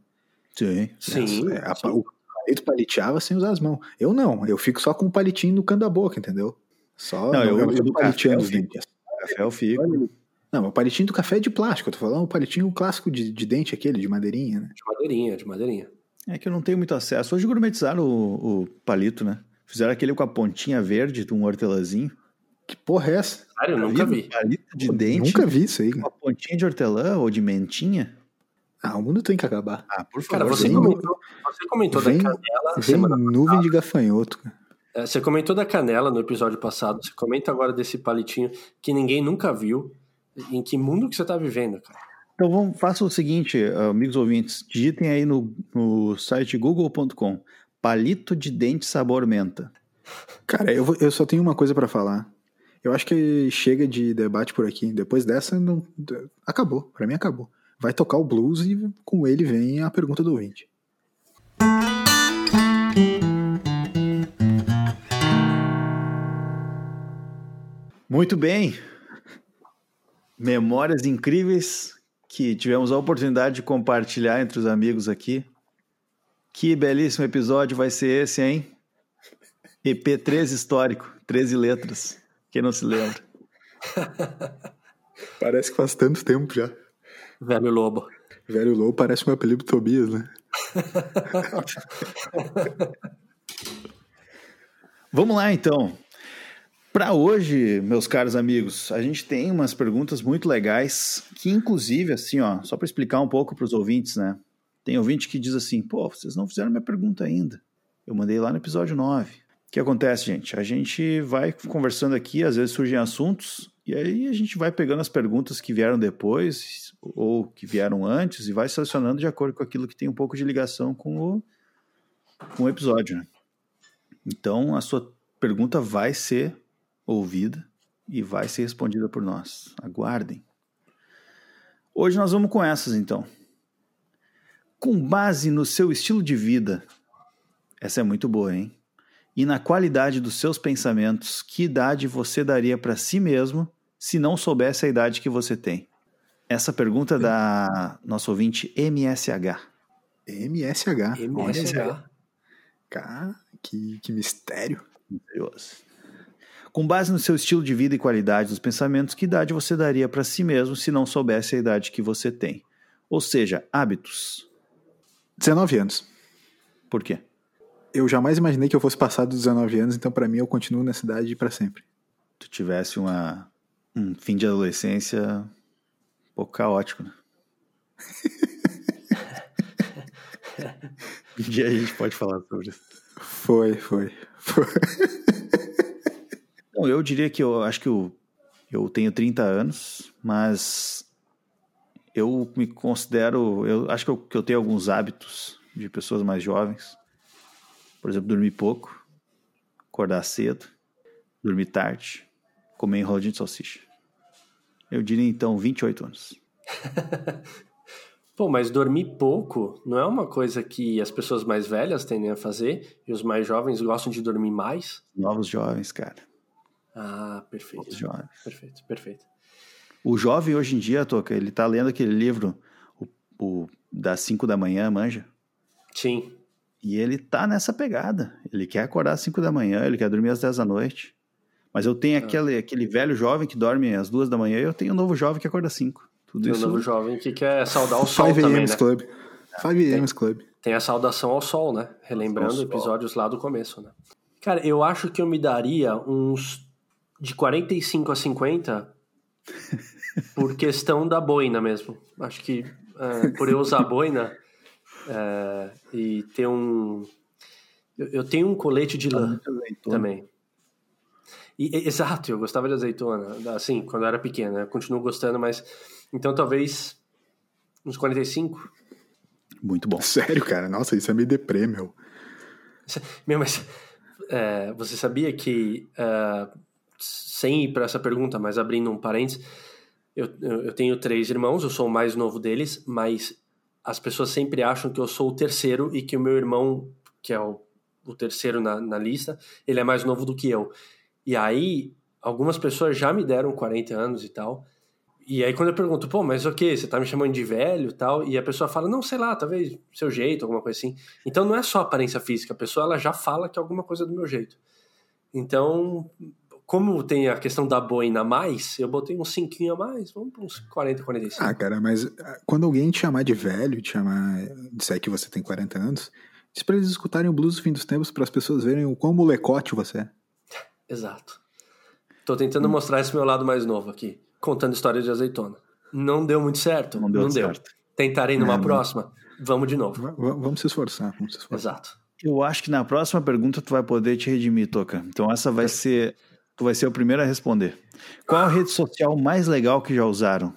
Sim. Sim. É, a- sim. o palito paliteava sem usar as mãos. Eu não, eu fico só com o palitinho no canto da boca, entendeu? Só Não, eu- eu, eu café os dentes. Café eu fico. Não, o palitinho do café é de plástico, eu tô falando o palitinho clássico de, de dente aquele, de madeirinha, né? De madeirinha, de madeirinha. É que eu não tenho muito acesso. Hoje gourmetizaram o, o palito, né? Fizeram aquele com a pontinha verde de um hortelãzinho. Que porra é essa? Sério, eu nunca Viu? vi. Palito de Pô, dente Nunca vi isso aí. com uma pontinha de hortelã ou de mentinha. Ah, o mundo tem que acabar. Ah, por Cara, favor. você vem- comentou, você comentou vem- da canela Vem semana nuvem de gafanhoto. cara. É, Você comentou da canela no episódio passado. Você comenta agora desse palitinho que ninguém nunca viu. Em que mundo que você tá vivendo, cara? Então vamos, faça o seguinte, amigos ouvintes, digitem aí no, no site google.com palito de dente sabor menta. Cara, eu, vou- eu só tenho uma coisa pra falar. Eu acho que chega de debate por aqui. Depois dessa, não, acabou. Pra mim, acabou. Vai tocar o blues e com ele vem a pergunta do ouvinte. Muito bem. Memórias incríveis que tivemos a oportunidade de compartilhar entre os amigos aqui. Que belíssimo episódio vai ser esse, hein? EP3 histórico, 13 letras. Quem não se lembra? Parece que faz tanto tempo já. Velho Lobo. Velho Low parece um apelido Tobias, né? Vamos lá então. Para hoje, meus caros amigos, a gente tem umas perguntas muito legais que, inclusive, assim, ó, só para explicar um pouco para os ouvintes, né? Tem ouvinte que diz assim: pô, vocês não fizeram minha pergunta ainda. Eu mandei lá no episódio 9. O que acontece, gente? A gente vai conversando aqui, às vezes surgem assuntos, e aí a gente vai pegando as perguntas que vieram depois ou que vieram antes e vai selecionando de acordo com aquilo que tem um pouco de ligação com o, com o episódio, né? Então, a sua pergunta vai ser ouvida e vai ser respondida por nós. Aguardem. Hoje nós vamos com essas, então. Com base no seu estilo de vida, essa é muito boa, hein? E na qualidade dos seus pensamentos, que idade você daria para si mesmo se não soubesse a idade que você tem? Essa pergunta é da nosso ouvinte MSH. MSH. MSH. Cara, que, que mistério. Misterioso. Com base no seu estilo de vida e qualidade dos pensamentos, que idade você daria para si mesmo se não soubesse a idade que você tem? Ou seja, hábitos. 19 anos. Por quê? Eu jamais imaginei que eu fosse passar dos 19 anos, então pra mim eu continuo nessa idade pra sempre. Tu tivesse uma, um fim de adolescência um pouco caótico, né? um dia a gente pode falar sobre isso. Foi, foi. foi. Não, eu diria que eu acho que eu, eu tenho 30 anos, mas eu me considero. Eu acho que eu, que eu tenho alguns hábitos de pessoas mais jovens. Por exemplo, dormir pouco, acordar cedo, dormir tarde, comer enroladinho de salsicha. Eu diria então 28 anos. Pô, mas dormir pouco não é uma coisa que as pessoas mais velhas tendem a fazer e os mais jovens gostam de dormir mais? Novos jovens, cara. Ah, perfeito. Novos jovens. Perfeito, perfeito. O jovem hoje em dia, Toca, ele tá lendo aquele livro o, o, das 5 da manhã, manja? Sim. E ele tá nessa pegada. Ele quer acordar às 5 da manhã, ele quer dormir às 10 da noite. Mas eu tenho aquele, aquele velho jovem que dorme às 2 da manhã e eu tenho um novo jovem que acorda às 5. Tudo Tem um novo jovem que quer saudar o sol 5 também, AM's né? Club. 5 AM's Club. Tem a saudação ao sol, né? Relembrando episódios lá do começo, né? Cara, eu acho que eu me daria uns de 45 a 50 por questão da boina mesmo. Acho que é, por eu usar boina é, e ter um. Eu, eu tenho um colete de lã também. E, e- exato, eu gostava de azeitona, assim, quando eu era pequeno, né? Eu continuo gostando, mas. Então talvez uns 45. Muito bom. Sério, cara. Nossa, isso é meio deprê, meu. Meu, mas é, você sabia que, é, sem ir para essa pergunta, mas abrindo um parênteses, eu, eu tenho três irmãos, eu sou o mais novo deles, mas as pessoas sempre acham que eu sou o terceiro e que o meu irmão, que é o, o terceiro na, na lista, ele é mais novo do que eu. E aí, algumas pessoas já me deram 40 anos e tal. E aí, quando eu pergunto, pô, mas o que? Você tá me chamando de velho tal? E a pessoa fala, não, sei lá, talvez seu jeito, alguma coisa assim. Então, não é só aparência física, a pessoa ela já fala que é alguma coisa do meu jeito. Então, como tem a questão da boina a mais, eu botei uns 5 a mais, vamos para uns 40, 45. Ah, cara, mas ah, quando alguém te chamar de velho, te chamar, disser que você tem 40 anos, diz pra eles escutarem o blues do fim dos tempos para as pessoas verem o quão molecote você é. Exato. Tô tentando mostrar esse meu lado mais novo aqui, contando histórias de azeitona. Não deu muito certo? Não deu certo. Tentarei numa É, não. próxima? Vamos de novo. V- vamos se esforçar, vamos se esforçar. Exato. Eu acho que na próxima pergunta tu vai poder te redimir, Toca. Então essa vai ser. Tu vai ser o primeiro a responder. Qual a rede social mais legal que já usaram?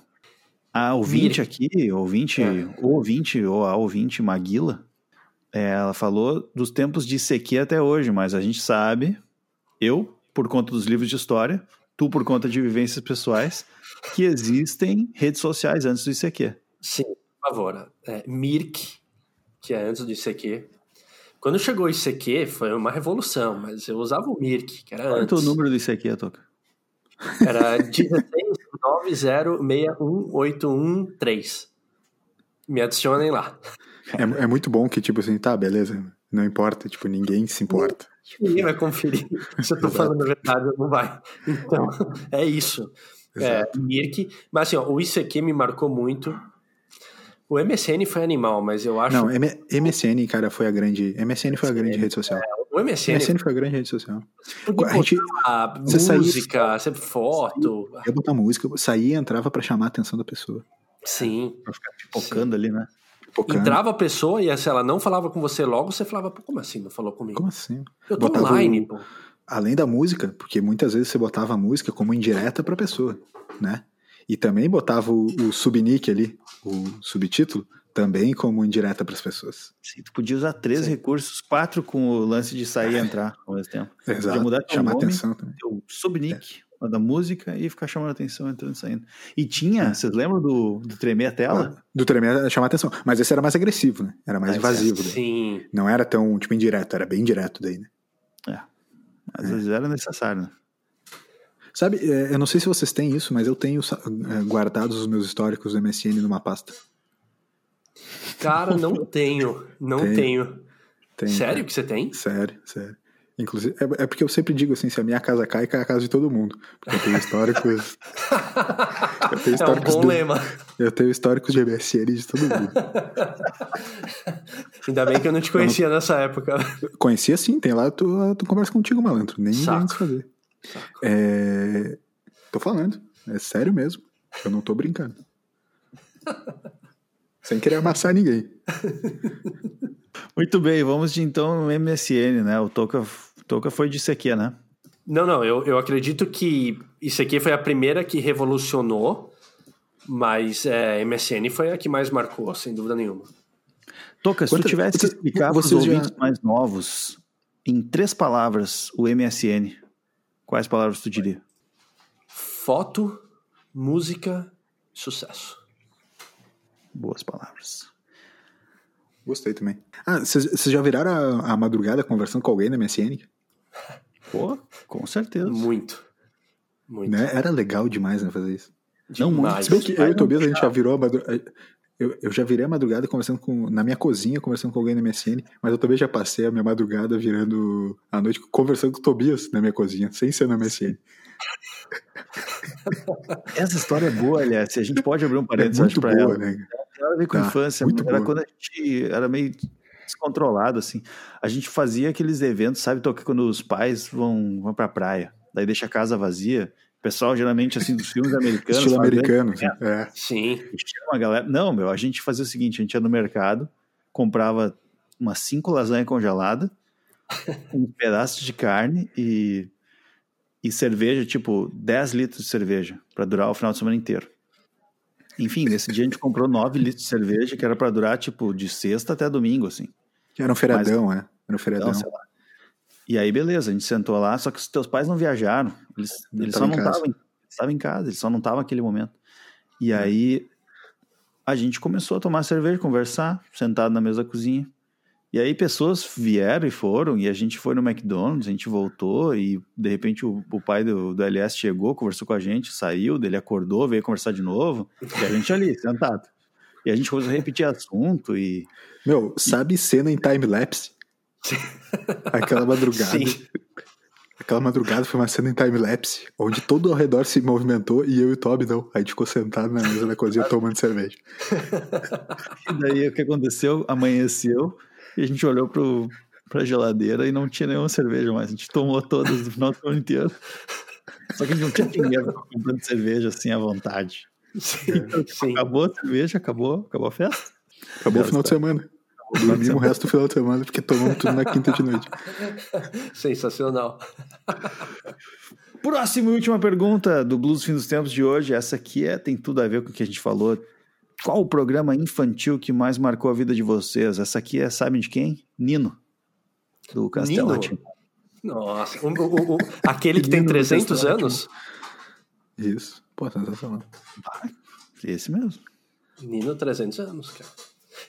A ouvinte aqui, ouvinte, É. ouvinte, ou a ouvinte Maguila, é, ela falou dos tempos de ICQ até hoje, mas a gente sabe, eu, por conta dos livros de história, tu por conta de vivências pessoais, que existem redes sociais antes do ICQ. Sim, por favor. É, Mirk, que é antes do ICQ. Quando chegou o ICQ, foi uma revolução, mas eu usava o Mirk, que era Qual é o antes. teu número do ICQ, Toca? Era 169061813. Me adicionem lá. É, é muito bom que, tipo assim, tá, beleza, não importa, tipo, ninguém se importa. Ninguém vai conferir se eu tô falando a verdade ou não vai. Então, é isso. É, Mirk. Mas assim, ó, o ICQ me marcou muito. O MSN foi animal, mas eu acho. Não, M- MSN, cara, foi a grande. MSN foi a grande rede social. o MSN, MSN foi a grande rede social. a gente- saía- música, sempre foto. Eu botar música, saía e entrava pra chamar a atenção da pessoa. Sim. Pra ficar pipocando ali, né? Pipocando. Entrava a pessoa e se ela não falava com você logo, você falava, pô, como assim não falou comigo? Como assim? Eu tô Botava online, o- pô. Além da música, porque muitas vezes você botava a música como indireta pra pessoa, né? E também botava o, o subnick ali, o subtítulo, também como indireta pras pessoas. Sim, tu podia usar três Sim. recursos, quatro com o lance de sair e entrar ao mesmo tempo. Exato. Podia mudar teu Chamar nome, atenção também. teu subnick, a da música e ficar chamando atenção, entrando e saindo. E tinha, vocês lembram do, do tremer a tela? Do tremer chamar atenção. Mas esse era mais agressivo, né? Era mais É, invasivo. daí. Sim. Não era tão, tipo, indireto, era bem direto daí, né? É. Às vezes era necessário, né? Sabe, é, eu não sei se vocês têm isso, mas eu tenho é, guardados os meus históricos do MSN numa pasta. Cara, não tenho. Não Tem. tenho. Tem, Sério que você tem? Sério, sério. Inclusive, é, é porque eu sempre digo assim, se a minha casa cai, cai a casa de todo mundo. Porque eu tenho históricos. eu tenho É um históricos bom do- lema. Eu tenho históricos de MSN de todo mundo. Ainda bem que eu não te conhecia nessa época. Conhecia sim, tem lá, tu, tu conversa contigo, malandro. Nem Saco. vem É, tô falando, é sério mesmo. Eu não tô brincando. Sem querer amassar ninguém. Muito bem, vamos de então no MSN, né? O Toca, Toca foi de ICQ, né? Não, não, eu, eu acredito que isso aqui foi a primeira que revolucionou, mas é, MSN foi a que mais marcou, sem dúvida nenhuma. Toca, se tu Quantas- tivesse que explicar para os vocês já- ouvintes mais novos, em três palavras, o MSN, quais palavras tu diria? Foto, música, sucesso. Boas palavras. Gostei também. Ah, vocês já viraram a, a madrugada conversando com alguém na MSN? Pô, com certeza. Muito. Muito. Né? Era legal demais, né, fazer isso. Não muito. Demais. Se bem que eu e o Tobias, a gente já virou a madrugada. Eu, eu já virei a madrugada conversando com. Na minha cozinha, conversando com alguém na MSN, mas eu também já passei a minha madrugada virando a noite conversando com o Tobias na minha cozinha, sem ser na MSN. Essa história é boa, aliás. A gente pode abrir um É parênteses muito para boa, ela. né? Tem nada a ver com Tá, infância. muito era boa. quando a gente era meio descontrolado, assim. A gente fazia aqueles eventos, sabe, Toca, quando os pais vão, vão pra praia, daí deixa a casa vazia. O pessoal, geralmente, assim, dos filmes americanos. Estilo faz americano. assim, É. Sim. Chama a galera. Não, meu, a gente fazia o seguinte: a gente ia no mercado, comprava umas cinco lasanhas congeladas, um pedaço de carne e, e cerveja, tipo 10 litros de cerveja, pra durar o final de semana inteiro. Enfim, nesse dia a gente comprou 9 litros de cerveja, que era pra durar, tipo, de sexta até domingo, assim. Era um feriadão, é. Era um feriadão. Então, sei lá. E aí, beleza, a gente sentou lá, só que os teus pais não viajaram. Eles, eles só não estavam em, estavam em casa, eles só não estavam naquele momento. E aí, a gente começou a tomar cerveja, conversar, sentado na mesa da cozinha. E aí, pessoas vieram e foram, e a gente foi no McDonald's, a gente voltou, e de repente o, o pai do, do LS chegou, conversou com a gente, saiu, dele acordou, veio conversar de novo, e a gente ali, sentado. E a gente começou a repetir assunto, e Meu, sabe cena em time-lapse? Aquela madrugada. Sim. Aquela madrugada foi uma cena em time-lapse, onde todo ao redor se movimentou e eu e o Toby não. A gente ficou sentado na mesa da cozinha tomando cerveja. E daí o que aconteceu? Amanheceu e a gente olhou pro, pra geladeira e não tinha nenhuma cerveja mais. A gente tomou todas no final do ano inteiro. Só que a gente não tinha dinheiro pra comprando cerveja assim à vontade. Sim, sim. Acabou a cerveja, acabou, acabou a festa. Acabou o final de semana. Dormimos o resto do final de semana porque tomamos tudo na quinta de noite. Sensacional. Próxima e última pergunta do Blues Fim dos Tempos de hoje. Essa aqui é, tem tudo a ver com o que a gente falou. Qual o programa infantil que mais marcou a vida de vocês? Essa aqui é, sabem de quem? Nino. Do Castelo Nino? Nossa, o- o- o- aquele que tem Menino do 300 Castelo anos? Isso. Pô, sensacional. Esse mesmo. Nino, 300 anos, cara.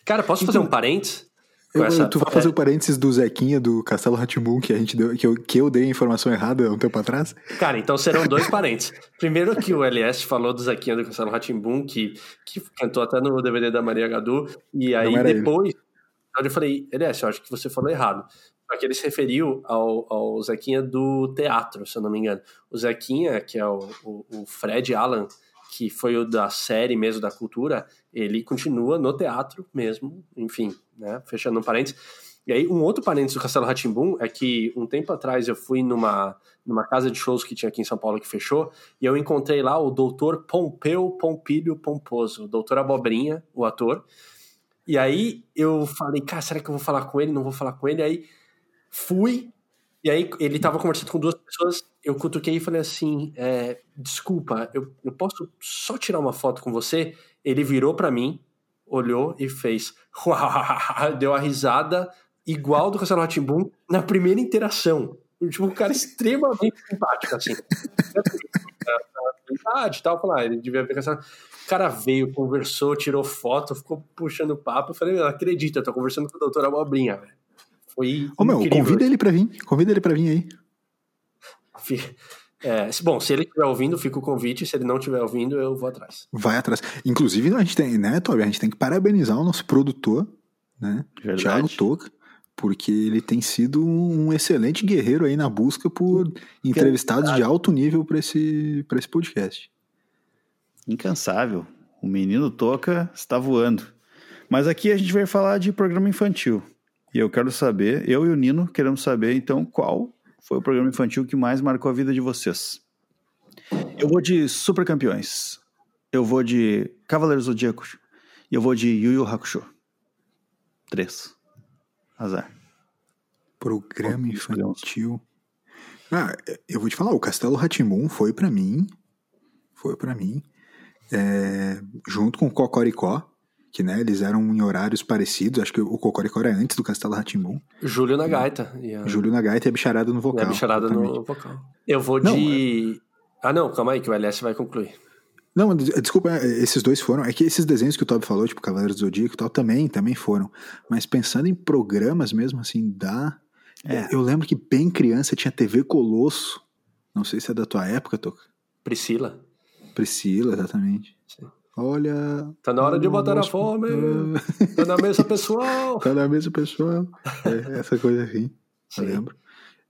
Cara, posso fazer um parênteses? Com Eu, essa- tu vai fazer o parênteses do Zequinha do Castelo Ratimbum que a gente deu, que eu, que eu dei a informação errada há um tempo atrás. Cara, então serão dois parênteses. Primeiro que o LS falou do Zequinha do Castelo Ratimbum, que, que cantou até no DVD da Maria Gadu, e aí depois eu falei, LS, eu acho que você falou errado. Só que ele se referiu ao, ao Zequinha do teatro, se eu não me engano. O Zequinha, que é o, o, o Fred Allen, que foi o da série mesmo da cultura, ele continua no teatro mesmo, enfim, né? Fechando um parênteses. E aí, um outro parênteses do Castelo Ratimbum é que um tempo atrás eu fui numa, numa casa de shows que tinha aqui em São Paulo que fechou, e eu encontrei lá o doutor Pompeu Pompílio Pomposo, o doutor Abobrinha, o ator. E aí eu falei, cara, será que eu vou falar com ele? Não vou falar com ele. Aí fui, e aí ele tava conversando com duas pessoas, eu cutuquei e falei assim, é, desculpa, eu, eu posso só tirar uma foto com você? Ele virou pra mim, olhou e fez, deu a risada igual do Castelo Ratimbum na primeira interação. Tipo, um cara extremamente simpático, assim. Verdade, tal, falar, ele devia ver Castelo o cara veio, conversou, tirou foto, ficou puxando papo. Eu falei, não acredito, eu tô conversando com o doutor Abobrinha, velho. Foi Ô, meu, convida ele pra vir. Convida ele pra vir aí. É, se- bom, se ele estiver ouvindo, fica o convite. Se ele não estiver ouvindo, eu vou atrás. Vai atrás. Inclusive, a gente tem, né, Toby? A gente tem que parabenizar o nosso produtor, né? Verdade. Thiago Toca, porque ele tem sido um excelente guerreiro aí na busca por entrevistados de alto nível para esse, pra esse podcast. Incansável. O menino toca está voando. Mas aqui a gente vai falar de programa infantil. E eu quero saber, eu e o Nino queremos saber, então, qual foi o programa infantil que mais marcou a vida de vocês. Eu vou de Super Campeões. Eu vou de Cavaleiros Zodíacos. E eu vou de Yu Yu Hakusho. Três. Azar. Programa infantil. Ah, eu vou te falar, o Castelo Ratimbum foi pra mim, foi pra mim, é, junto com o Cocoricó, que né, eles eram em horários parecidos, acho que o Cocoricó era antes do Castelo Ratimbum, Júlio na gaita. E a, Júlio na gaita e a bicharada no e vocal. a bicharada exatamente. no vocal. Eu vou Não, de. Ah, não, calma aí, que o LS vai concluir. Não, des- desculpa, é, esses dois foram. É que esses desenhos que o Toby falou, tipo Cavaleiros do Zodíaco e tal, também, também foram. Mas pensando em programas mesmo, assim, dá. É. Eu lembro que bem criança tinha TV Colosso. Não sei se é da tua época, Toca. Priscila. Priscila, exatamente. Sim. Olha. Tá na hora de botar na fome. Tá na mesa, pessoal. Tá na mesa, pessoal. É, essa coisa assim. Eu Sim. lembro.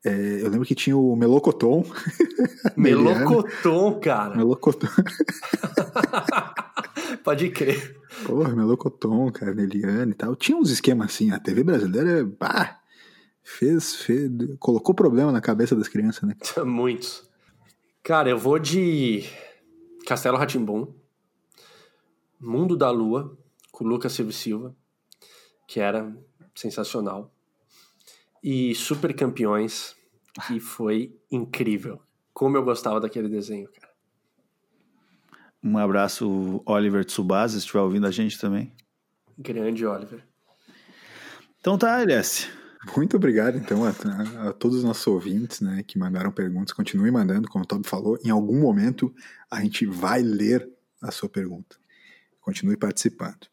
É, eu lembro que tinha o Melocoton. Meliana. Melocoton, cara. Melocoton. Pode crer. Porra, Melocoton, cara, Neliane e tal. Tinha uns esquemas assim. A TV brasileira, bah, fez, fez. Colocou problema na cabeça das crianças, né? Muitos. Cara, eu vou de Castelo Ratimbum, Mundo da Lua, com Lucas Silva Silva, que era sensacional. E Super Campeões, que foi incrível. Como eu gostava daquele desenho, cara. Um abraço, Oliver Tsubasa, se estiver ouvindo a gente também. Grande Oliver. Então tá, LS. Muito obrigado, então, a, a todos os nossos ouvintes, né, que mandaram perguntas. Continue mandando, como o Toby falou. Em algum momento a gente vai ler a sua pergunta. Continue participando.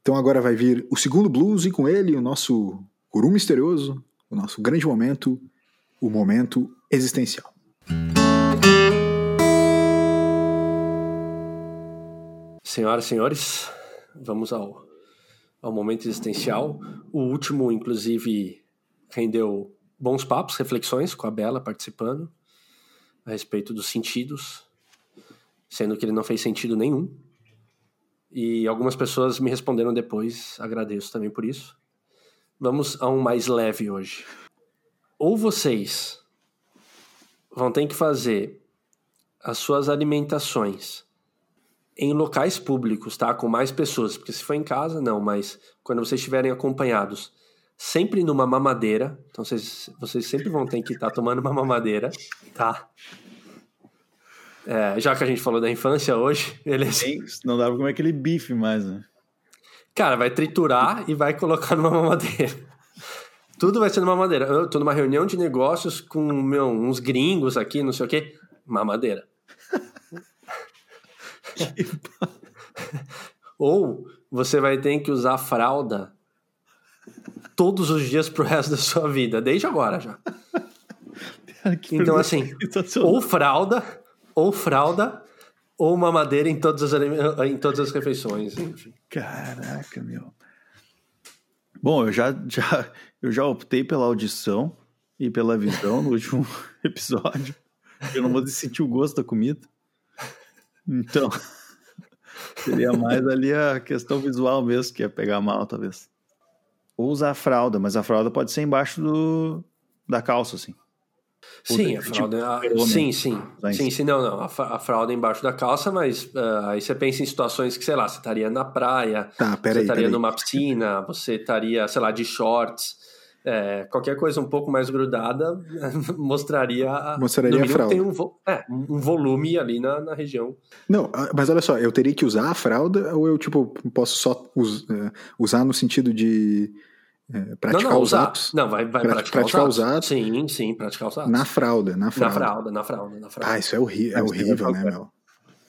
Então agora vai vir o segundo blues e com ele o nosso guru misterioso, o nosso grande momento, o momento existencial. Senhoras e senhores, vamos ao, ao momento existencial. O último, inclusive, rendeu bons papos, reflexões com a Bela participando a respeito dos sentidos, sendo que ele não fez sentido nenhum. E algumas pessoas me responderam depois, agradeço também por isso. Vamos a um mais leve hoje. Ou vocês vão ter que fazer as suas alimentações em locais públicos, tá? Com mais pessoas. Porque se for em casa, não, mas quando vocês estiverem acompanhados, sempre numa mamadeira. Então vocês, vocês sempre vão ter que estar tá tomando uma mamadeira, tá? É, já que a gente falou da infância hoje, beleza? Não dá pra comer aquele bife mais, né? Cara, vai triturar e vai colocar numa mamadeira. Tudo vai ser numa mamadeira. Eu tô numa reunião de negócios com meu, uns gringos aqui, não sei o quê. Mamadeira. Ou você vai ter que usar fralda todos os dias pro resto da sua vida, desde agora já. então, assim, ou fralda, ou fralda, ou mamadeira em todas as, em todas as refeições. Enfim. Caraca, meu. Bom, eu já, já, eu já optei pela audição e pela visão no último episódio. Eu não vou sentir o gosto da comida. Então, seria mais ali a questão visual mesmo, que é pegar mal, talvez. Ou usar a fralda, mas a fralda pode ser embaixo do, da calça, assim. Sim, a fralda. A, sim, sim. Sim, sim, não, não. A, fralda embaixo da calça, mas uh, aí você pensa em situações que, sei lá, você estaria na praia, tá, você aí, estaria numa piscina, você estaria, sei lá, de shorts. É, qualquer coisa um pouco mais grudada mostraria, mostraria a fralda. Tem um, vo, é, um volume ali na, na região. Não, ah, mas olha só, eu teria que usar a fralda ou eu tipo posso só us, uh, usar no sentido de é, praticar não, não, os usar. atos. Não, vai, vai praticar, praticar os, atos. Sim, sim, praticar os atos. Na fralda, na fralda. Na fralda, na fralda, na fralda. Ah, isso é, horri é horrível, né, meu?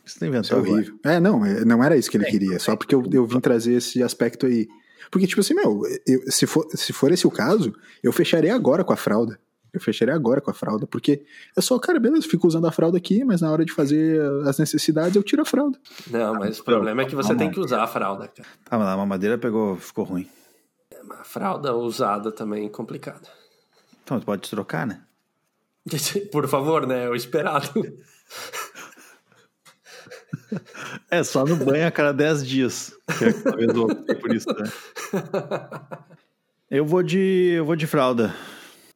Isso, tá isso é horrível. É, não, é, não era isso que ele queria, só porque eu, eu vim trazer esse aspecto aí. Porque, tipo assim, meu, eu, se, for, se for esse o caso, eu fecharia agora com a fralda. Eu fecharia agora com a fralda, porque eu só, cara, beleza, fico usando a fralda aqui, mas na hora de fazer as necessidades eu tiro a fralda. Não, mas o problema é que você tem que usar a fralda, cara. Ah, mas a mamadeira pegou, ficou ruim. A fralda usada também é complicada. Então, tu pode trocar, né? Por favor, né? É o esperado. É, só no banho a cada 10 dias. Que é talvez eu por isso, né? Eu vou de. Eu vou de fralda.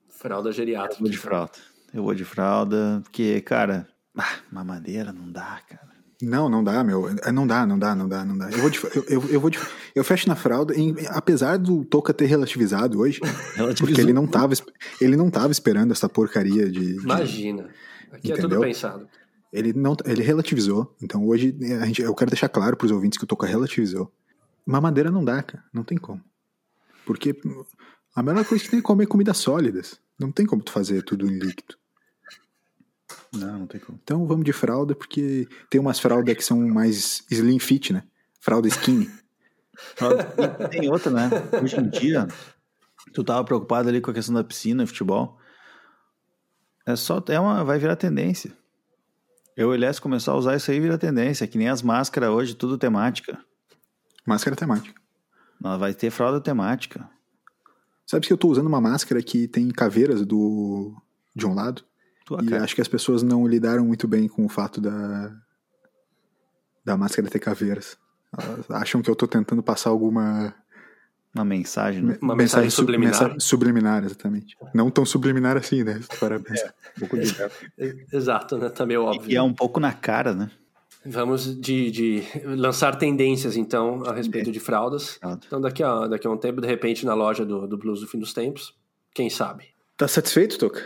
Fralda geriátrica. Eu vou de fralda. Eu vou de fralda, porque, cara, ah, mamadeira não dá, cara. Não, não dá, meu. É, não dá, não dá, não dá, não dá. Eu vou de, eu, eu, eu vou de, eu fecho na fralda, em, apesar do Toca ter relativizado hoje, porque ele não tava, ele não tava esperando essa porcaria de. de Imagina. Aqui entendeu? é tudo pensado. Ele não, ele relativizou. Então hoje a gente, eu quero deixar claro para os ouvintes que o Toca relativizou. Mamadeira não dá, cara. Não tem como. Porque a melhor coisa que tem é comer comidas sólidas. Não tem como tu fazer tudo em líquido. Não, não tem como. Então vamos de fralda, porque tem umas fraldas que são mais slim fit, né? Fralda skinny. e tem outra, né? Hoje em dia, tu tava preocupado ali com a questão da piscina e futebol. É só, é uma, vai virar tendência. Eu, aliás, começar a usar isso aí vira tendência, que nem as máscaras hoje, tudo temática. Máscara temática. Ela vai ter fralda temática. Sabe que eu tô usando uma máscara que tem caveiras do de um lado? Tua e cara. acho que as pessoas não lidaram muito bem com o fato da, da máscara ter caveiras. Elas acham que eu tô tentando passar alguma. Uma mensagem, né? Uma mensagem, mensagem subliminar. Mensagem subliminar, exatamente. Não tão subliminar assim, né? Parabéns. É, um pouco de... Exato, né? Também tá é óbvio. E é um pouco na cara, né? Vamos de, de, lançar tendências, então, a respeito de fraldas. Então, daqui a, daqui a um tempo, de repente, na loja do, do Blues do Fim dos Tempos, quem sabe? Tá satisfeito, Toca?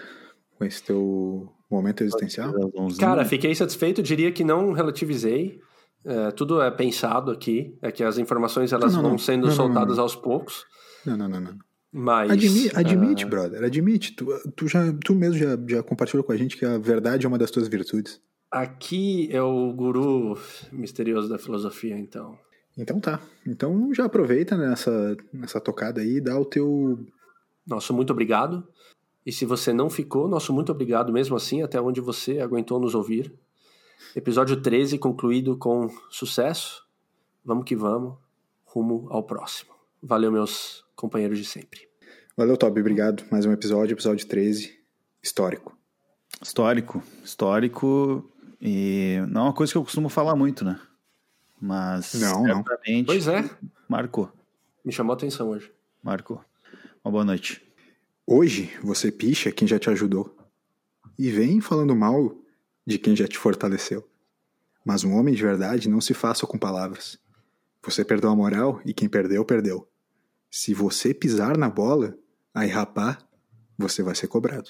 Com esse teu momento existencial? Cara, fiquei satisfeito, diria que não relativizei. É, tudo é pensado aqui, é que as informações elas não, não, vão sendo não, soltadas aos poucos. Não, não, não, não. Mas. Admi admite, uh... brother, admite. Tu, tu, já, tu mesmo já, já compartilhou com a gente que a verdade é uma das tuas virtudes. Aqui é o guru misterioso da filosofia, então. Então tá. Então já aproveita nessa, nessa tocada aí e dá o teu. Nosso muito obrigado. E se você não ficou, nosso muito obrigado mesmo assim, até onde você aguentou nos ouvir. Episódio 13 concluído com sucesso. Vamos que vamos, rumo ao próximo. Valeu, meus companheiros de sempre. Valeu, Toby. Obrigado. Mais um episódio, episódio 13. Histórico. Histórico. Histórico. E não é uma coisa que eu costumo falar muito, né? Mas. Não, não. Pois é. Marcou. Me chamou a atenção hoje. Marcou. Uma boa noite. Hoje você picha quem já te ajudou e vem falando mal de quem já te fortaleceu. Mas um homem de verdade não se só com palavras. Você perdeu a moral e quem perdeu, perdeu. Se você pisar na bola, aí rapar, você vai ser cobrado.